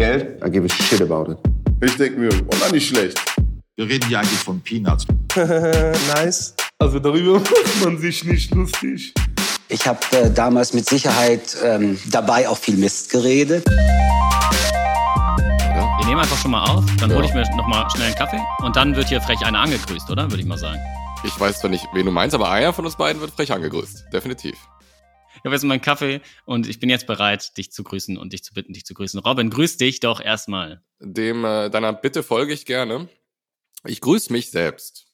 Geld, I give a shit about it. Ich denke mir, oh, na, nicht schlecht. Wir reden hier eigentlich von Peanuts. nice. Also darüber macht man sich nicht lustig. Ich habe äh, damals mit Sicherheit ähm, dabei auch viel Mist geredet. Wir nehmen einfach schon mal auf, dann hole ich mir noch mal schnell einen Kaffee und dann wird hier frech einer angegrüßt, oder? Würde ich mal sagen. Ich weiß zwar nicht, wen du meinst, aber einer von uns beiden wird frech angegrüßt. Definitiv. Ich habe jetzt meinen Kaffee und ich bin jetzt bereit, dich zu grüßen und dich zu bitten, dich zu grüßen. Robin, grüß dich doch erstmal. Dem äh, deiner Bitte folge ich gerne. Ich grüße mich selbst.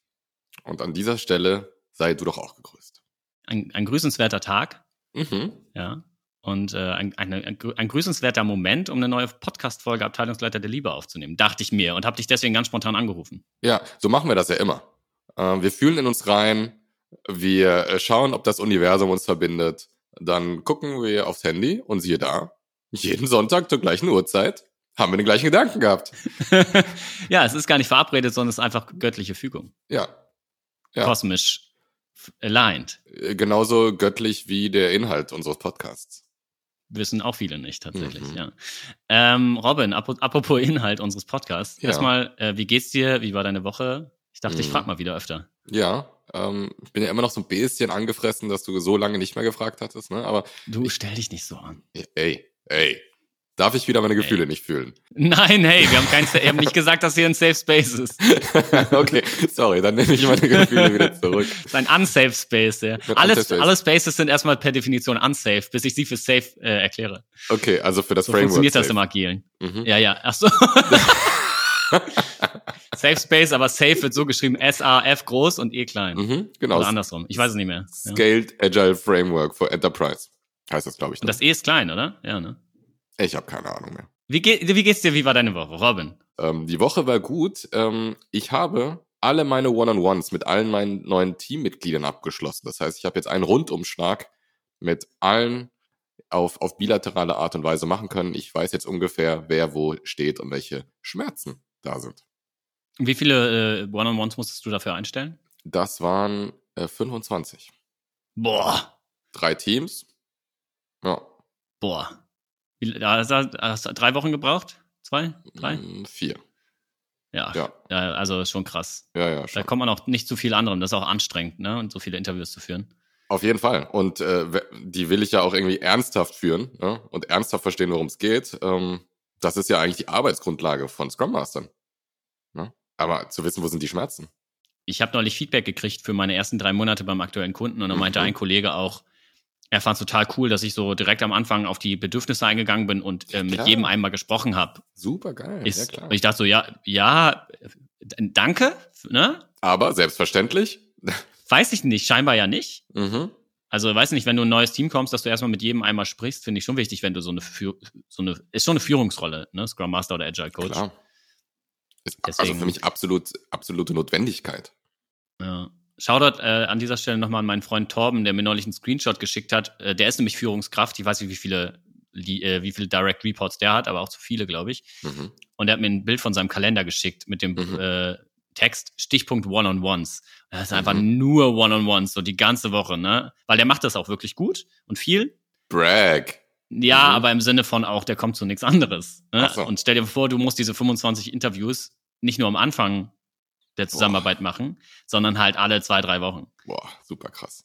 Und an dieser Stelle sei du doch auch gegrüßt. Ein, ein grüßenswerter Tag. Mhm. Ja. Und äh, ein, ein, ein grüßenswerter Moment, um eine neue Podcast-Folge Abteilungsleiter der Liebe aufzunehmen, dachte ich mir und habe dich deswegen ganz spontan angerufen. Ja, so machen wir das ja immer. Äh, wir fühlen in uns rein, wir äh, schauen, ob das Universum uns verbindet. Dann gucken wir aufs Handy und siehe da, jeden Sonntag zur gleichen Uhrzeit haben wir den gleichen Gedanken gehabt. ja, es ist gar nicht verabredet, sondern es ist einfach göttliche Fügung. Ja. ja. Kosmisch aligned. Äh, genauso göttlich wie der Inhalt unseres Podcasts. Wissen auch viele nicht, tatsächlich, mhm. ja. Ähm, Robin, ap apropos Inhalt unseres Podcasts. Ja. Erstmal, äh, wie geht's dir? Wie war deine Woche? Ich dachte, mhm. ich frag mal wieder öfter. Ja, ähm, ich bin ja immer noch so ein bisschen angefressen, dass du so lange nicht mehr gefragt hattest, ne? Aber. Du stell dich nicht so an. Ey, ey. Darf ich wieder meine Gefühle hey. nicht fühlen? Nein, hey, wir haben, kein, wir haben nicht gesagt, dass hier ein Safe Space ist. okay, sorry, dann nehme ich meine Gefühle wieder zurück. Das ist ein unsafe Space, ja. Alles, space. alle Spaces sind erstmal per Definition unsafe, bis ich sie für safe äh, erkläre. Okay, also für das so Framework. funktioniert safe. das im Agilen. Mhm. Ja, ja, ach so. Safe Space, aber Safe wird so geschrieben, S-A-F groß und E klein. Mhm, genau. Oder andersrum. Ich weiß es nicht mehr. Scaled ja. Agile Framework for Enterprise. Heißt das, glaube ich. Und das E ist klein, oder? Ja, ne? Ich habe keine Ahnung mehr. Wie, geht, wie geht's dir? Wie war deine Woche, Robin? Ähm, die Woche war gut. Ähm, ich habe alle meine One-on-Ones mit allen meinen neuen Teammitgliedern abgeschlossen. Das heißt, ich habe jetzt einen Rundumschlag mit allen auf, auf bilaterale Art und Weise machen können. Ich weiß jetzt ungefähr, wer wo steht und welche Schmerzen da sind. Wie viele äh, One-on-Ones musstest du dafür einstellen? Das waren äh, 25. Boah. Drei Teams. Ja. Boah. Wie, hast, du, hast du drei Wochen gebraucht? Zwei? Drei? Mm, vier. Ja. ja. ja also schon krass. Ja, ja. Schon. Da kommt man auch nicht zu viel anderen. Das ist auch anstrengend, ne? Und so viele Interviews zu führen. Auf jeden Fall. Und äh, die will ich ja auch irgendwie ernsthaft führen ne? und ernsthaft verstehen, worum es geht. Ähm, das ist ja eigentlich die Arbeitsgrundlage von Scrum Mastern. Ne? Aber zu wissen, wo sind die Schmerzen? Ich habe neulich Feedback gekriegt für meine ersten drei Monate beim aktuellen Kunden und da meinte mhm. ein Kollege auch, er fand es total cool, dass ich so direkt am Anfang auf die Bedürfnisse eingegangen bin und äh, mit jedem einmal gesprochen habe. Super geil. Ist, ja, klar. Und ich dachte so, ja, ja, danke. Ne? Aber selbstverständlich. Weiß ich nicht, scheinbar ja nicht. Mhm. Also weiß nicht, wenn du ein neues Team kommst, dass du erstmal mit jedem einmal sprichst, finde ich schon wichtig, wenn du so eine, so eine ist schon eine Führungsrolle, ne? Scrum Master oder Agile Coach. Klar. Ist Deswegen, also für mich absolut, absolute Notwendigkeit. Ja. Shoutout äh, an dieser Stelle nochmal an meinen Freund Torben, der mir neulich einen Screenshot geschickt hat. Äh, der ist nämlich Führungskraft. Ich weiß nicht, wie viele, die, äh, wie viele Direct Reports der hat, aber auch zu viele, glaube ich. Mhm. Und er hat mir ein Bild von seinem Kalender geschickt mit dem mhm. äh, Text Stichpunkt One-on-Ones. Das ist einfach mhm. nur One-on-Ones, so die ganze Woche, ne? Weil der macht das auch wirklich gut und viel. Brag. Ja, mhm. aber im Sinne von auch, der kommt zu nichts anderes. Ne? So. Und stell dir vor, du musst diese 25 Interviews nicht nur am Anfang der Zusammenarbeit Boah. machen, sondern halt alle zwei, drei Wochen. Boah, super krass.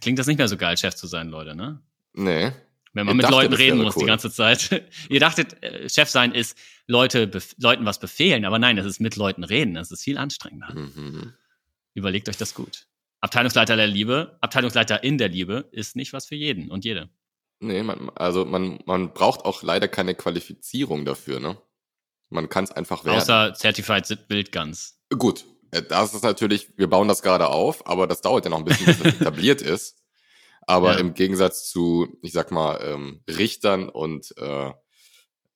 Klingt das nicht mehr so geil, Chef zu sein, Leute, ne? Nee. Wenn man Ihr mit Leuten reden muss cool. die ganze Zeit. Ihr dachtet, äh, Chef sein ist Leute, Leuten was befehlen, aber nein, das ist mit Leuten reden. Das ist viel anstrengender. Mhm. Überlegt euch das gut. Abteilungsleiter der Liebe, Abteilungsleiter in der Liebe ist nicht was für jeden und jede. Nee, man, also man, man braucht auch leider keine Qualifizierung dafür, ne? Man kann es einfach werden. Außer Certified Wildgans. Gut, äh, das ist natürlich, wir bauen das gerade auf, aber das dauert ja noch ein bisschen, bis das etabliert ist. Aber ja. im Gegensatz zu, ich sag mal, ähm, Richtern und äh,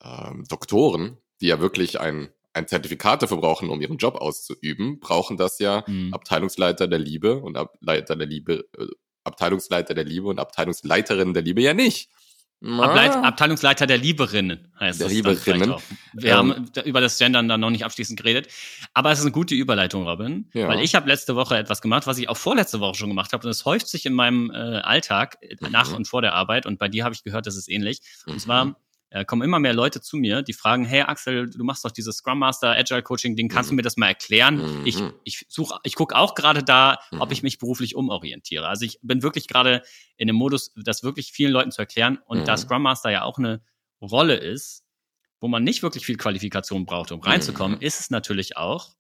ähm, Doktoren, die ja wirklich ein, ein Zertifikat dafür brauchen, um ihren Job auszuüben, brauchen das ja mhm. Abteilungsleiter der Liebe und Ableiter der Liebe, äh, Abteilungsleiter der Liebe und Abteilungsleiterinnen der Liebe ja nicht. Ableit Abteilungsleiter der Lieberinnen heißt der das. Lieberinnen. Wir ähm, haben über das Gendern dann noch nicht abschließend geredet. Aber es ist eine gute Überleitung, Robin. Ja. Weil ich habe letzte Woche etwas gemacht, was ich auch vorletzte Woche schon gemacht habe. Und es häuft sich in meinem äh, Alltag mhm. nach und vor der Arbeit. Und bei dir habe ich gehört, das ist ähnlich. Und mhm. zwar äh, kommen immer mehr Leute zu mir, die fragen, hey Axel, du machst doch dieses Scrum Master Agile Coaching Ding, kannst mhm. du mir das mal erklären? Mhm. Ich, ich suche, ich gucke auch gerade da, mhm. ob ich mich beruflich umorientiere. Also ich bin wirklich gerade in dem Modus, das wirklich vielen Leuten zu erklären und da mhm. Scrum Master ja auch eine Rolle ist, wo man nicht wirklich viel Qualifikation braucht, um reinzukommen, mhm. ist es natürlich auch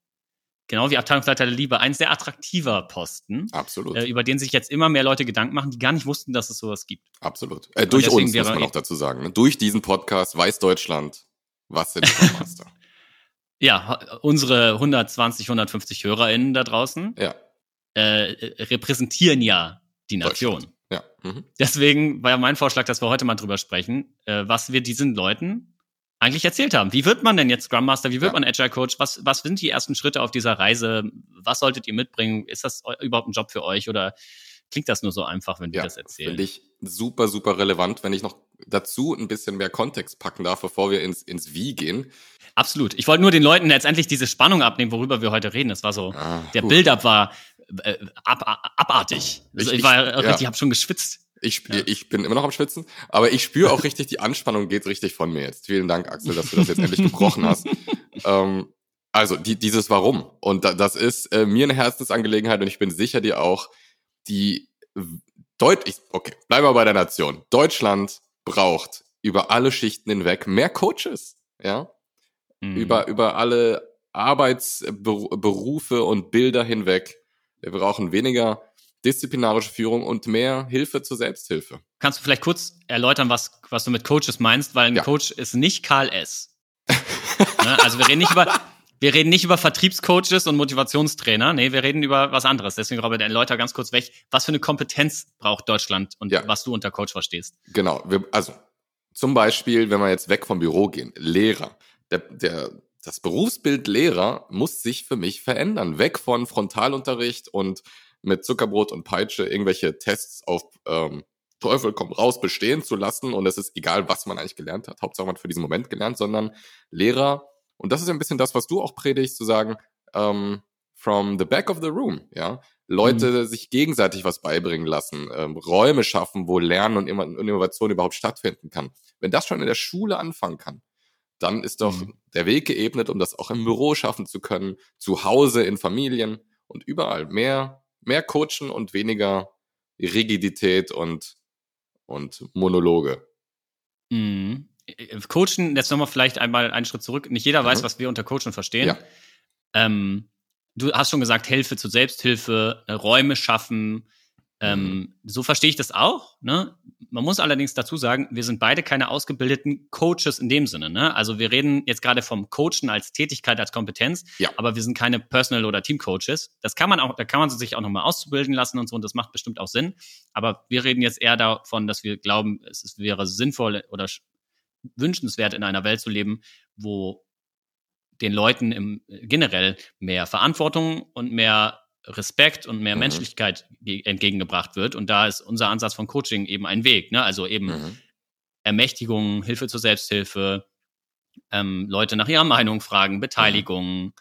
genau wie Abteilungsleiter der Liebe, ein sehr attraktiver Posten. Absolut. Äh, über den sich jetzt immer mehr Leute Gedanken machen, die gar nicht wussten, dass es sowas gibt. Absolut. Äh, durch uns, muss man auch dazu sagen. Ne? Durch diesen Podcast weiß Deutschland, was sind Scrum ja, unsere 120, 150 HörerInnen da draußen ja. äh, repräsentieren ja die Nation. Ja. Mhm. Deswegen war ja mein Vorschlag, dass wir heute mal drüber sprechen, äh, was wir diesen Leuten eigentlich erzählt haben. Wie wird man denn jetzt Scrum Master? Wie wird ja. man Agile Coach? Was, was sind die ersten Schritte auf dieser Reise? Was solltet ihr mitbringen? Ist das überhaupt ein Job für euch oder klingt das nur so einfach, wenn wir ja, das erzählen? Finde ich super, super relevant, wenn ich noch dazu ein bisschen mehr Kontext packen darf, bevor wir ins, ins Wie gehen. Absolut. Ich wollte nur den Leuten letztendlich diese Spannung abnehmen, worüber wir heute reden. Das war so, ah, der Build-up war äh, ab, abartig. Also ich, ich, war richtig, ja. habe schon geschwitzt. Ich, ja. ich bin immer noch am Schwitzen, aber ich spüre auch richtig, die Anspannung geht richtig von mir jetzt. Vielen Dank, Axel, dass du das jetzt endlich gebrochen hast. Ähm, also, die, dieses Warum. Und da, das ist äh, mir eine Herzensangelegenheit und ich bin sicher dir auch, die deutlich, okay, bleiben wir bei der Nation. Deutschland braucht über alle Schichten hinweg mehr Coaches, ja? Mhm. Über, über alle Arbeitsberufe und Bilder hinweg. Wir brauchen weniger disziplinarische Führung und mehr Hilfe zur Selbsthilfe. Kannst du vielleicht kurz erläutern, was, was du mit Coaches meinst? Weil ein ja. Coach ist nicht Karl S. ne? Also wir reden nicht über, wir reden nicht über Vertriebscoaches und Motivationstrainer. Nee, wir reden über was anderes. Deswegen, Robert, erläuter ganz kurz weg, was für eine Kompetenz braucht Deutschland und ja. was du unter Coach verstehst. Genau. Wir, also, zum Beispiel, wenn wir jetzt weg vom Büro gehen, Lehrer. Der, der, das Berufsbild Lehrer muss sich für mich verändern. Weg von Frontalunterricht und mit Zuckerbrot und Peitsche irgendwelche Tests auf ähm, Teufel komm raus bestehen zu lassen und es ist egal, was man eigentlich gelernt hat. Hauptsache man hat für diesen Moment gelernt, sondern Lehrer, und das ist ein bisschen das, was du auch predigst, zu sagen, ähm, from the back of the room, ja. Leute mhm. sich gegenseitig was beibringen lassen, ähm, Räume schaffen, wo Lernen und Innovation überhaupt stattfinden kann. Wenn das schon in der Schule anfangen kann, dann ist doch mhm. der Weg geebnet, um das auch im Büro schaffen zu können, zu Hause, in Familien und überall mehr mehr Coachen und weniger Rigidität und, und Monologe. Mhm. Coachen, jetzt nochmal vielleicht einmal einen Schritt zurück. Nicht jeder mhm. weiß, was wir unter Coachen verstehen. Ja. Ähm, du hast schon gesagt, Hilfe zur Selbsthilfe, äh, Räume schaffen, ähm, mhm. so verstehe ich das auch. Ne? Man muss allerdings dazu sagen, wir sind beide keine ausgebildeten Coaches in dem Sinne. Ne? Also wir reden jetzt gerade vom Coachen als Tätigkeit, als Kompetenz, ja. aber wir sind keine Personal- oder Team-Coaches. Das kann man auch, da kann man sich auch nochmal auszubilden lassen und so, und das macht bestimmt auch Sinn. Aber wir reden jetzt eher davon, dass wir glauben, es wäre sinnvoll oder wünschenswert, in einer Welt zu leben, wo den Leuten im, generell mehr Verantwortung und mehr Respekt und mehr mhm. Menschlichkeit entgegengebracht wird. Und da ist unser Ansatz von Coaching eben ein Weg. Ne? Also eben mhm. Ermächtigung, Hilfe zur Selbsthilfe, ähm, Leute nach ihrer Meinung fragen, Beteiligung, mhm.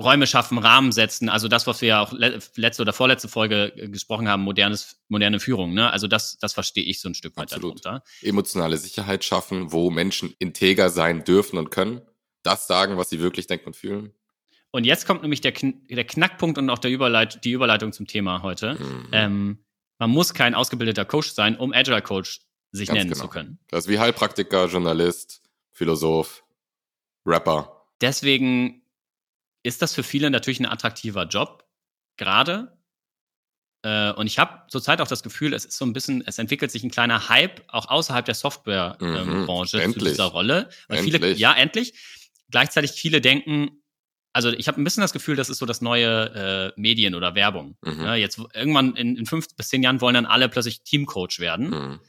Räume schaffen, Rahmen setzen. Also das, was wir ja auch letzte oder vorletzte Folge äh, gesprochen haben, modernes, moderne Führung. Ne? Also das, das verstehe ich so ein Stück weit Absolut. darunter. Emotionale Sicherheit schaffen, wo Menschen integer sein dürfen und können. Das sagen, was sie wirklich denken und fühlen. Und jetzt kommt nämlich der, Kn der Knackpunkt und auch der Überleit die Überleitung zum Thema heute. Mhm. Ähm, man muss kein ausgebildeter Coach sein, um Agile Coach sich Ganz nennen genau. zu können. Das ist wie Heilpraktiker, Journalist, Philosoph, Rapper. Deswegen ist das für viele natürlich ein attraktiver Job, gerade. Äh, und ich habe zurzeit auch das Gefühl, es ist so ein bisschen, es entwickelt sich ein kleiner Hype auch außerhalb der Softwarebranche ähm, mhm, zu dieser Rolle. Weil endlich. viele, ja, endlich. Gleichzeitig viele denken, also ich habe ein bisschen das Gefühl, das ist so das neue äh, Medien oder Werbung. Mhm. Ja, jetzt irgendwann in, in fünf bis zehn Jahren wollen dann alle plötzlich Teamcoach werden. Mhm.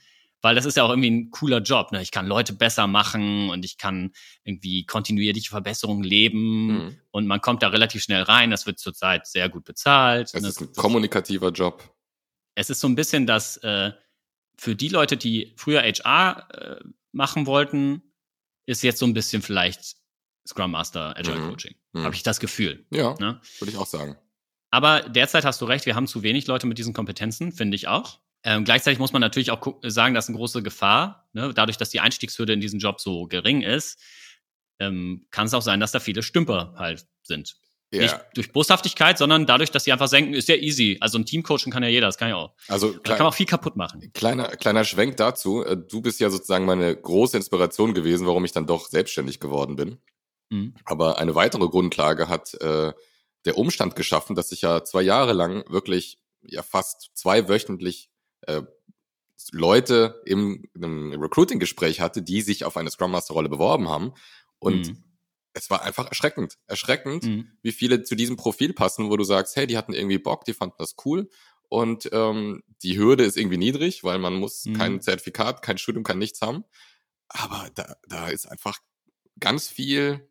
Weil das ist ja auch irgendwie ein cooler Job. Ne? Ich kann Leute besser machen und ich kann irgendwie kontinuierliche Verbesserungen leben mhm. und man kommt da relativ schnell rein. Das wird zurzeit sehr gut bezahlt. Es ist ein kommunikativer Job. Es ist so ein bisschen das äh, für die Leute, die früher HR äh, machen wollten, ist jetzt so ein bisschen vielleicht Scrum Master Agile mhm. Coaching. Mhm. Habe ich das Gefühl. Ja, ne? würde ich auch sagen. Aber derzeit hast du recht, wir haben zu wenig Leute mit diesen Kompetenzen, finde ich auch. Ähm, gleichzeitig muss man natürlich auch sagen, dass eine große Gefahr, ne, dadurch, dass die Einstiegshürde in diesen Job so gering ist, ähm, kann es auch sein, dass da viele Stümper halt sind. Ja. Nicht durch Boshaftigkeit, sondern dadurch, dass sie einfach senken, ist ja easy. Also ein Teamcoaching kann ja jeder, das kann ja auch. Also klein, kann man auch viel kaputt machen. Kleiner, kleiner Schwenk dazu. Äh, du bist ja sozusagen meine große Inspiration gewesen, warum ich dann doch selbstständig geworden bin. Mhm. Aber eine weitere Grundlage hat äh, der Umstand geschaffen, dass ich ja zwei Jahre lang wirklich ja fast zweiwöchentlich äh, Leute im, im Recruiting-Gespräch hatte, die sich auf eine Scrum Master-Rolle beworben haben. Und mhm es war einfach erschreckend. Erschreckend, mhm. wie viele zu diesem Profil passen, wo du sagst, hey, die hatten irgendwie Bock, die fanden das cool. Und ähm, die Hürde ist irgendwie niedrig, weil man muss mhm. kein Zertifikat, kein Studium, kann nichts haben. Aber da, da ist einfach ganz viel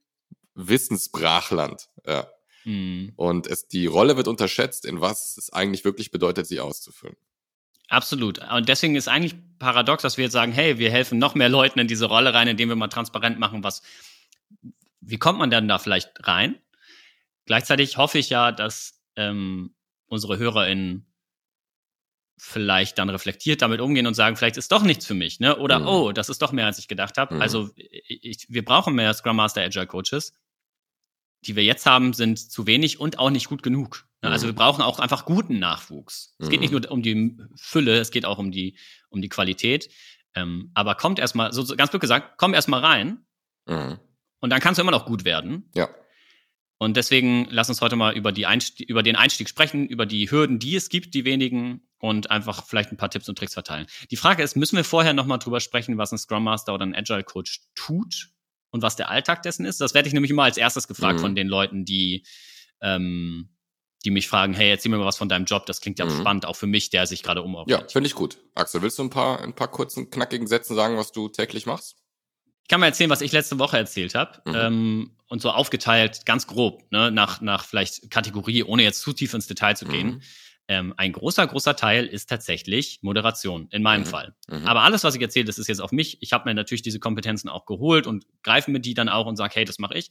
Wissensbrachland. Ja. Mhm. Und es, die Rolle wird unterschätzt, in was es eigentlich wirklich bedeutet, sie auszufüllen. Absolut. Und deswegen ist eigentlich paradox, dass wir jetzt sagen, hey, wir helfen noch mehr Leuten in diese Rolle rein, indem wir mal transparent machen, was, wie kommt man denn da vielleicht rein? Gleichzeitig hoffe ich ja, dass ähm, unsere HörerInnen vielleicht dann reflektiert damit umgehen und sagen, vielleicht ist doch nichts für mich, ne? Oder mhm. oh, das ist doch mehr, als ich gedacht habe. Mhm. Also ich, wir brauchen mehr Scrum Master Agile Coaches. Die wir jetzt haben, sind zu wenig und auch nicht gut genug. Ne? Also wir brauchen auch einfach guten Nachwuchs. Es geht nicht mhm. nur um die Fülle, es geht auch um die um die Qualität. Ähm, aber kommt erstmal, so, so ganz blöd gesagt, komm erstmal rein. Mhm. Und dann kannst du immer noch gut werden. Ja. Und deswegen lass uns heute mal über, die Einstieg, über den Einstieg sprechen, über die Hürden, die es gibt, die wenigen, und einfach vielleicht ein paar Tipps und Tricks verteilen. Die Frage ist, müssen wir vorher nochmal drüber sprechen, was ein Scrum Master oder ein Agile Coach tut und was der Alltag dessen ist? Das werde ich nämlich immer als erstes gefragt mhm. von den Leuten, die, ähm, die mich fragen, hey, erzähl mir mal was von deinem Job, das klingt ja mhm. spannend, auch für mich, der sich gerade umorientiert. Ja, finde ich gut. Axel, willst du ein paar, ein paar kurzen, knackigen Sätzen sagen, was du täglich machst? Kann mal erzählen, was ich letzte Woche erzählt habe. Mhm. Ähm, und so aufgeteilt, ganz grob, ne, nach, nach vielleicht Kategorie, ohne jetzt zu tief ins Detail zu gehen. Mhm. Ähm, ein großer, großer Teil ist tatsächlich Moderation, in meinem mhm. Fall. Mhm. Aber alles, was ich erzähle, das ist jetzt auf mich. Ich habe mir natürlich diese Kompetenzen auch geholt und greife mir die dann auch und sage, hey, das mache ich.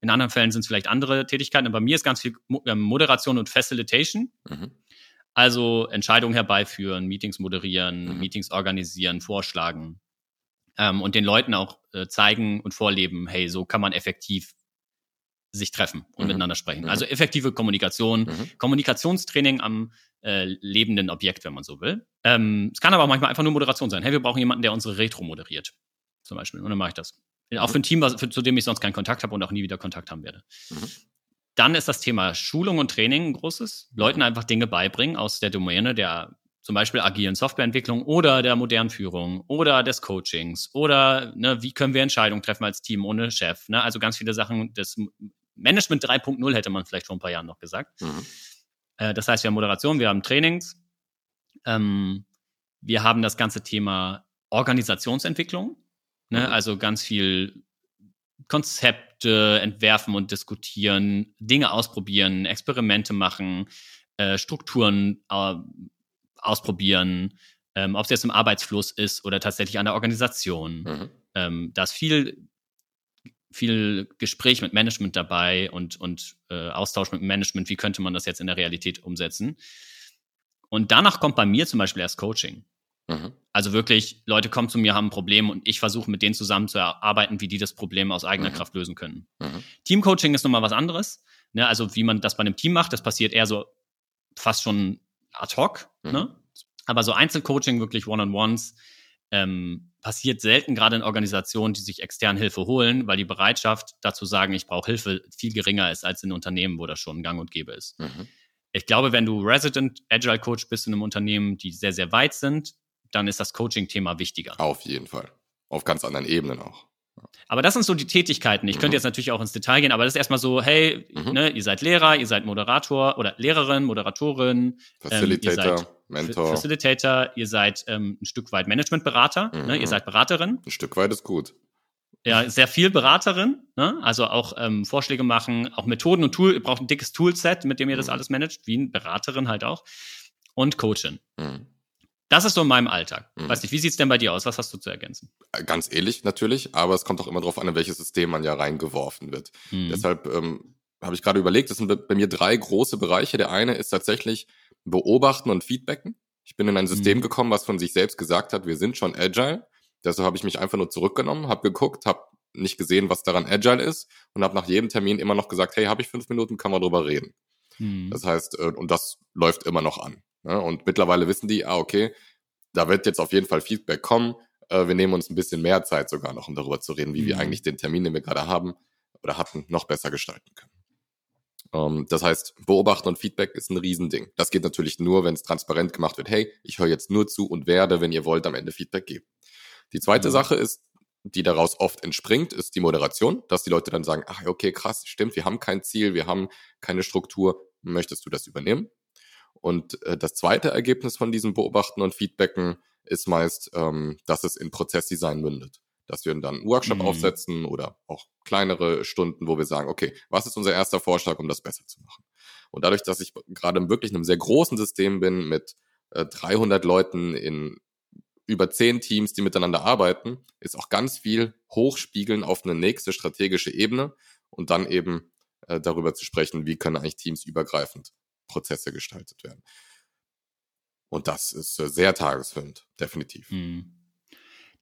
In anderen Fällen sind es vielleicht andere Tätigkeiten, aber bei mir ist ganz viel ähm, Moderation und Facilitation. Mhm. Also Entscheidungen herbeiführen, Meetings moderieren, mhm. Meetings organisieren, vorschlagen, ähm, und den Leuten auch äh, zeigen und vorleben, hey, so kann man effektiv sich treffen und mhm. miteinander sprechen. Mhm. Also effektive Kommunikation, mhm. Kommunikationstraining am äh, lebenden Objekt, wenn man so will. Ähm, es kann aber auch manchmal einfach nur Moderation sein. Hey, wir brauchen jemanden, der unsere Retro moderiert, zum Beispiel. Und dann mache ich das. Auch für ein Team, was, für, zu dem ich sonst keinen Kontakt habe und auch nie wieder Kontakt haben werde. Mhm. Dann ist das Thema Schulung und Training ein großes. Leuten einfach Dinge beibringen aus der Domäne der zum Beispiel agilen Softwareentwicklung oder der modernen Führung oder des Coachings oder ne, wie können wir Entscheidungen treffen als Team ohne Chef. Ne? Also ganz viele Sachen des Management 3.0 hätte man vielleicht vor ein paar Jahren noch gesagt. Mhm. Äh, das heißt, wir haben Moderation, wir haben Trainings, ähm, wir haben das ganze Thema Organisationsentwicklung, ne? Mhm. also ganz viel Konzepte entwerfen und diskutieren, Dinge ausprobieren, Experimente machen, äh, Strukturen äh, ausprobieren, ähm, ob es jetzt im Arbeitsfluss ist oder tatsächlich an der Organisation. Mhm. Ähm, da ist viel, viel Gespräch mit Management dabei und, und äh, Austausch mit Management, wie könnte man das jetzt in der Realität umsetzen. Und danach kommt bei mir zum Beispiel erst Coaching. Mhm. Also wirklich, Leute kommen zu mir, haben ein Problem und ich versuche mit denen zusammen zu erarbeiten, wie die das Problem aus eigener mhm. Kraft lösen können. Mhm. Teamcoaching ist nochmal was anderes. Ne? Also wie man das bei einem Team macht, das passiert eher so fast schon ad hoc, mhm. ne? Aber so Einzelcoaching, wirklich One-on-Ones, ähm, passiert selten gerade in Organisationen, die sich extern Hilfe holen, weil die Bereitschaft dazu sagen, ich brauche Hilfe, viel geringer ist als in Unternehmen, wo das schon gang und gäbe ist. Mhm. Ich glaube, wenn du Resident Agile Coach bist in einem Unternehmen, die sehr, sehr weit sind, dann ist das Coaching-Thema wichtiger. Auf jeden Fall. Auf ganz anderen Ebenen auch. Aber das sind so die Tätigkeiten. Ich mhm. könnte jetzt natürlich auch ins Detail gehen, aber das ist erstmal so, hey, mhm. ne, ihr seid Lehrer, ihr seid Moderator oder Lehrerin, Moderatorin, Facilitator, ähm, ihr seid Mentor. Facilitator, ihr seid ähm, ein Stück weit Managementberater, mhm. ne, ihr mhm. seid Beraterin. Ein Stück weit ist gut. Ja, sehr viel Beraterin, ne? also auch ähm, Vorschläge machen, auch Methoden und Tool, ihr braucht ein dickes Toolset, mit dem ihr das mhm. alles managt, wie eine Beraterin halt auch. Und Coachin. Das ist so in meinem Alltag. Mhm. Weiß nicht, wie sieht's denn bei dir aus? Was hast du zu ergänzen? Äh, ganz ähnlich natürlich, aber es kommt auch immer darauf an, in welches System man ja reingeworfen wird. Mhm. Deshalb ähm, habe ich gerade überlegt, das sind bei mir drei große Bereiche. Der eine ist tatsächlich Beobachten und Feedbacken. Ich bin in ein System mhm. gekommen, was von sich selbst gesagt hat, wir sind schon agile. Deshalb habe ich mich einfach nur zurückgenommen, habe geguckt, habe nicht gesehen, was daran agile ist und habe nach jedem Termin immer noch gesagt, hey, habe ich fünf Minuten, kann man drüber reden. Mhm. Das heißt, äh, und das läuft immer noch an. Ne? Und mittlerweile wissen die, ah, okay, da wird jetzt auf jeden Fall Feedback kommen. Äh, wir nehmen uns ein bisschen mehr Zeit sogar noch, um darüber zu reden, wie mhm. wir eigentlich den Termin, den wir gerade haben oder hatten, noch besser gestalten können. Ähm, das heißt, Beobachten und Feedback ist ein Riesending. Das geht natürlich nur, wenn es transparent gemacht wird. Hey, ich höre jetzt nur zu und werde, wenn ihr wollt, am Ende Feedback geben. Die zweite mhm. Sache ist, die daraus oft entspringt, ist die Moderation, dass die Leute dann sagen, ach, okay, krass, stimmt, wir haben kein Ziel, wir haben keine Struktur, möchtest du das übernehmen? Und äh, das zweite Ergebnis von diesem Beobachten und Feedbacken ist meist, ähm, dass es in Prozessdesign mündet. Dass wir dann einen Workshop mhm. aufsetzen oder auch kleinere Stunden, wo wir sagen, okay, was ist unser erster Vorschlag, um das besser zu machen? Und dadurch, dass ich gerade wirklich in einem sehr großen System bin mit äh, 300 Leuten in über zehn Teams, die miteinander arbeiten, ist auch ganz viel Hochspiegeln auf eine nächste strategische Ebene und dann eben äh, darüber zu sprechen, wie können eigentlich Teams übergreifend Prozesse gestaltet werden. Und das ist äh, sehr tagesfüllend, definitiv. Mhm.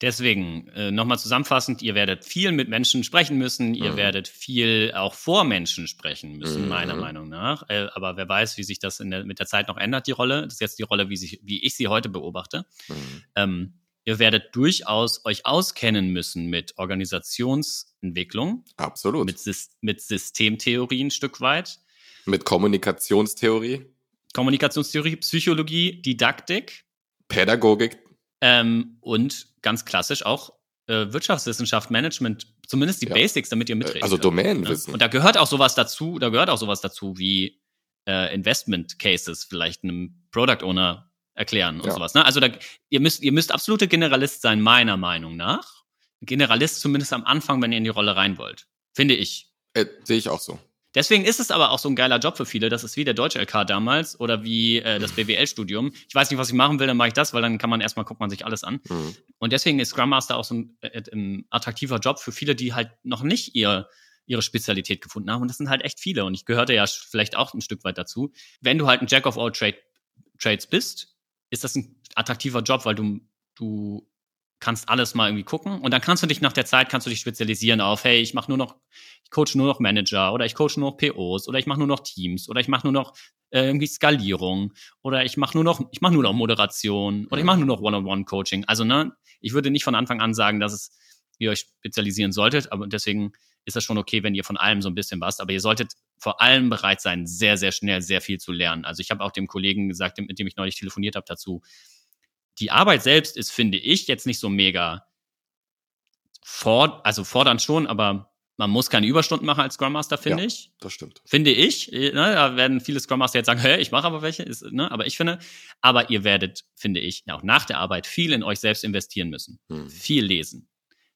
Deswegen äh, nochmal zusammenfassend, ihr werdet viel mit Menschen sprechen müssen, ihr mhm. werdet viel auch vor Menschen sprechen müssen, mhm. meiner Meinung nach. Äh, aber wer weiß, wie sich das der, mit der Zeit noch ändert, die Rolle. Das ist jetzt die Rolle, wie, sich, wie ich sie heute beobachte. Mhm. Ähm, ihr werdet durchaus euch auskennen müssen mit Organisationsentwicklung. Absolut. Mit, mit Systemtheorie ein Stück weit. Mit Kommunikationstheorie. Kommunikationstheorie, Psychologie, Didaktik. Pädagogik. Ähm, und ganz klassisch auch äh, Wirtschaftswissenschaft, Management, zumindest die ja. Basics, damit ihr mitreden Also Domänenwissen. Ja. Und da gehört auch sowas dazu, da gehört auch sowas dazu wie äh, Investment Cases vielleicht einem Product Owner erklären und ja. sowas. Ne? Also da, ihr müsst, ihr müsst absolute Generalist sein, meiner Meinung nach. Generalist zumindest am Anfang, wenn ihr in die Rolle rein wollt. Finde ich. Äh, Sehe ich auch so. Deswegen ist es aber auch so ein geiler Job für viele. Das ist wie der Deutsche LK damals oder wie äh, das BWL-Studium. Ich weiß nicht, was ich machen will, dann mache ich das, weil dann kann man erstmal guckt man sich alles an. Mhm. Und deswegen ist Scrum Master auch so ein, äh, ein attraktiver Job für viele, die halt noch nicht ihr ihre Spezialität gefunden haben. Und das sind halt echt viele. Und ich gehörte ja vielleicht auch ein Stück weit dazu. Wenn du halt ein Jack of all Trade, Trades bist, ist das ein attraktiver Job, weil du, du kannst alles mal irgendwie gucken. Und dann kannst du dich nach der Zeit kannst du dich spezialisieren auf hey ich mache nur noch ich coach nur noch Manager oder ich coach nur noch POs oder ich mache nur noch Teams oder ich mache nur noch äh, irgendwie Skalierung oder ich mache nur noch ich mache nur noch Moderation oder ich mache nur noch One-on-One Coaching. Also ne ich würde nicht von Anfang an sagen dass es ihr euch spezialisieren solltet aber deswegen ist das schon okay wenn ihr von allem so ein bisschen was aber ihr solltet vor allem bereit sein sehr sehr schnell sehr viel zu lernen. Also ich habe auch dem Kollegen gesagt mit dem ich neulich telefoniert habe dazu die Arbeit selbst ist, finde ich, jetzt nicht so mega ford also fordernd schon, aber man muss keine Überstunden machen als Scrum Master, finde ja, ich. Das stimmt. Finde ich. Ne, da werden viele Scrum Master jetzt sagen, hey, ich mache aber welche. Ist, ne, aber ich finde, aber ihr werdet, finde ich, auch nach der Arbeit viel in euch selbst investieren müssen. Hm. Viel lesen,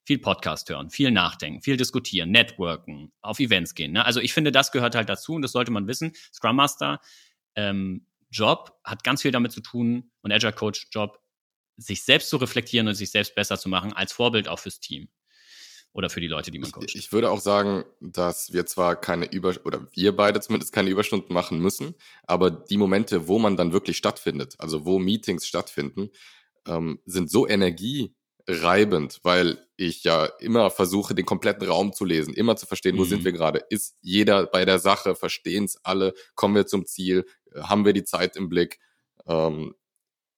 viel Podcast hören, viel nachdenken, viel diskutieren, networken, auf Events gehen. Ne? Also ich finde, das gehört halt dazu und das sollte man wissen. Scrum Master ähm, Job hat ganz viel damit zu tun und Agile Coach Job sich selbst zu reflektieren und sich selbst besser zu machen, als Vorbild auch fürs Team oder für die Leute, die man coacht. Ich, ich würde auch sagen, dass wir zwar keine Über oder wir beide zumindest keine Überstunden machen müssen, aber die Momente, wo man dann wirklich stattfindet, also wo Meetings stattfinden, ähm, sind so energiereibend, weil ich ja immer versuche, den kompletten Raum zu lesen, immer zu verstehen, wo mhm. sind wir gerade, ist jeder bei der Sache, verstehen es alle, kommen wir zum Ziel, haben wir die Zeit im Blick. Ähm,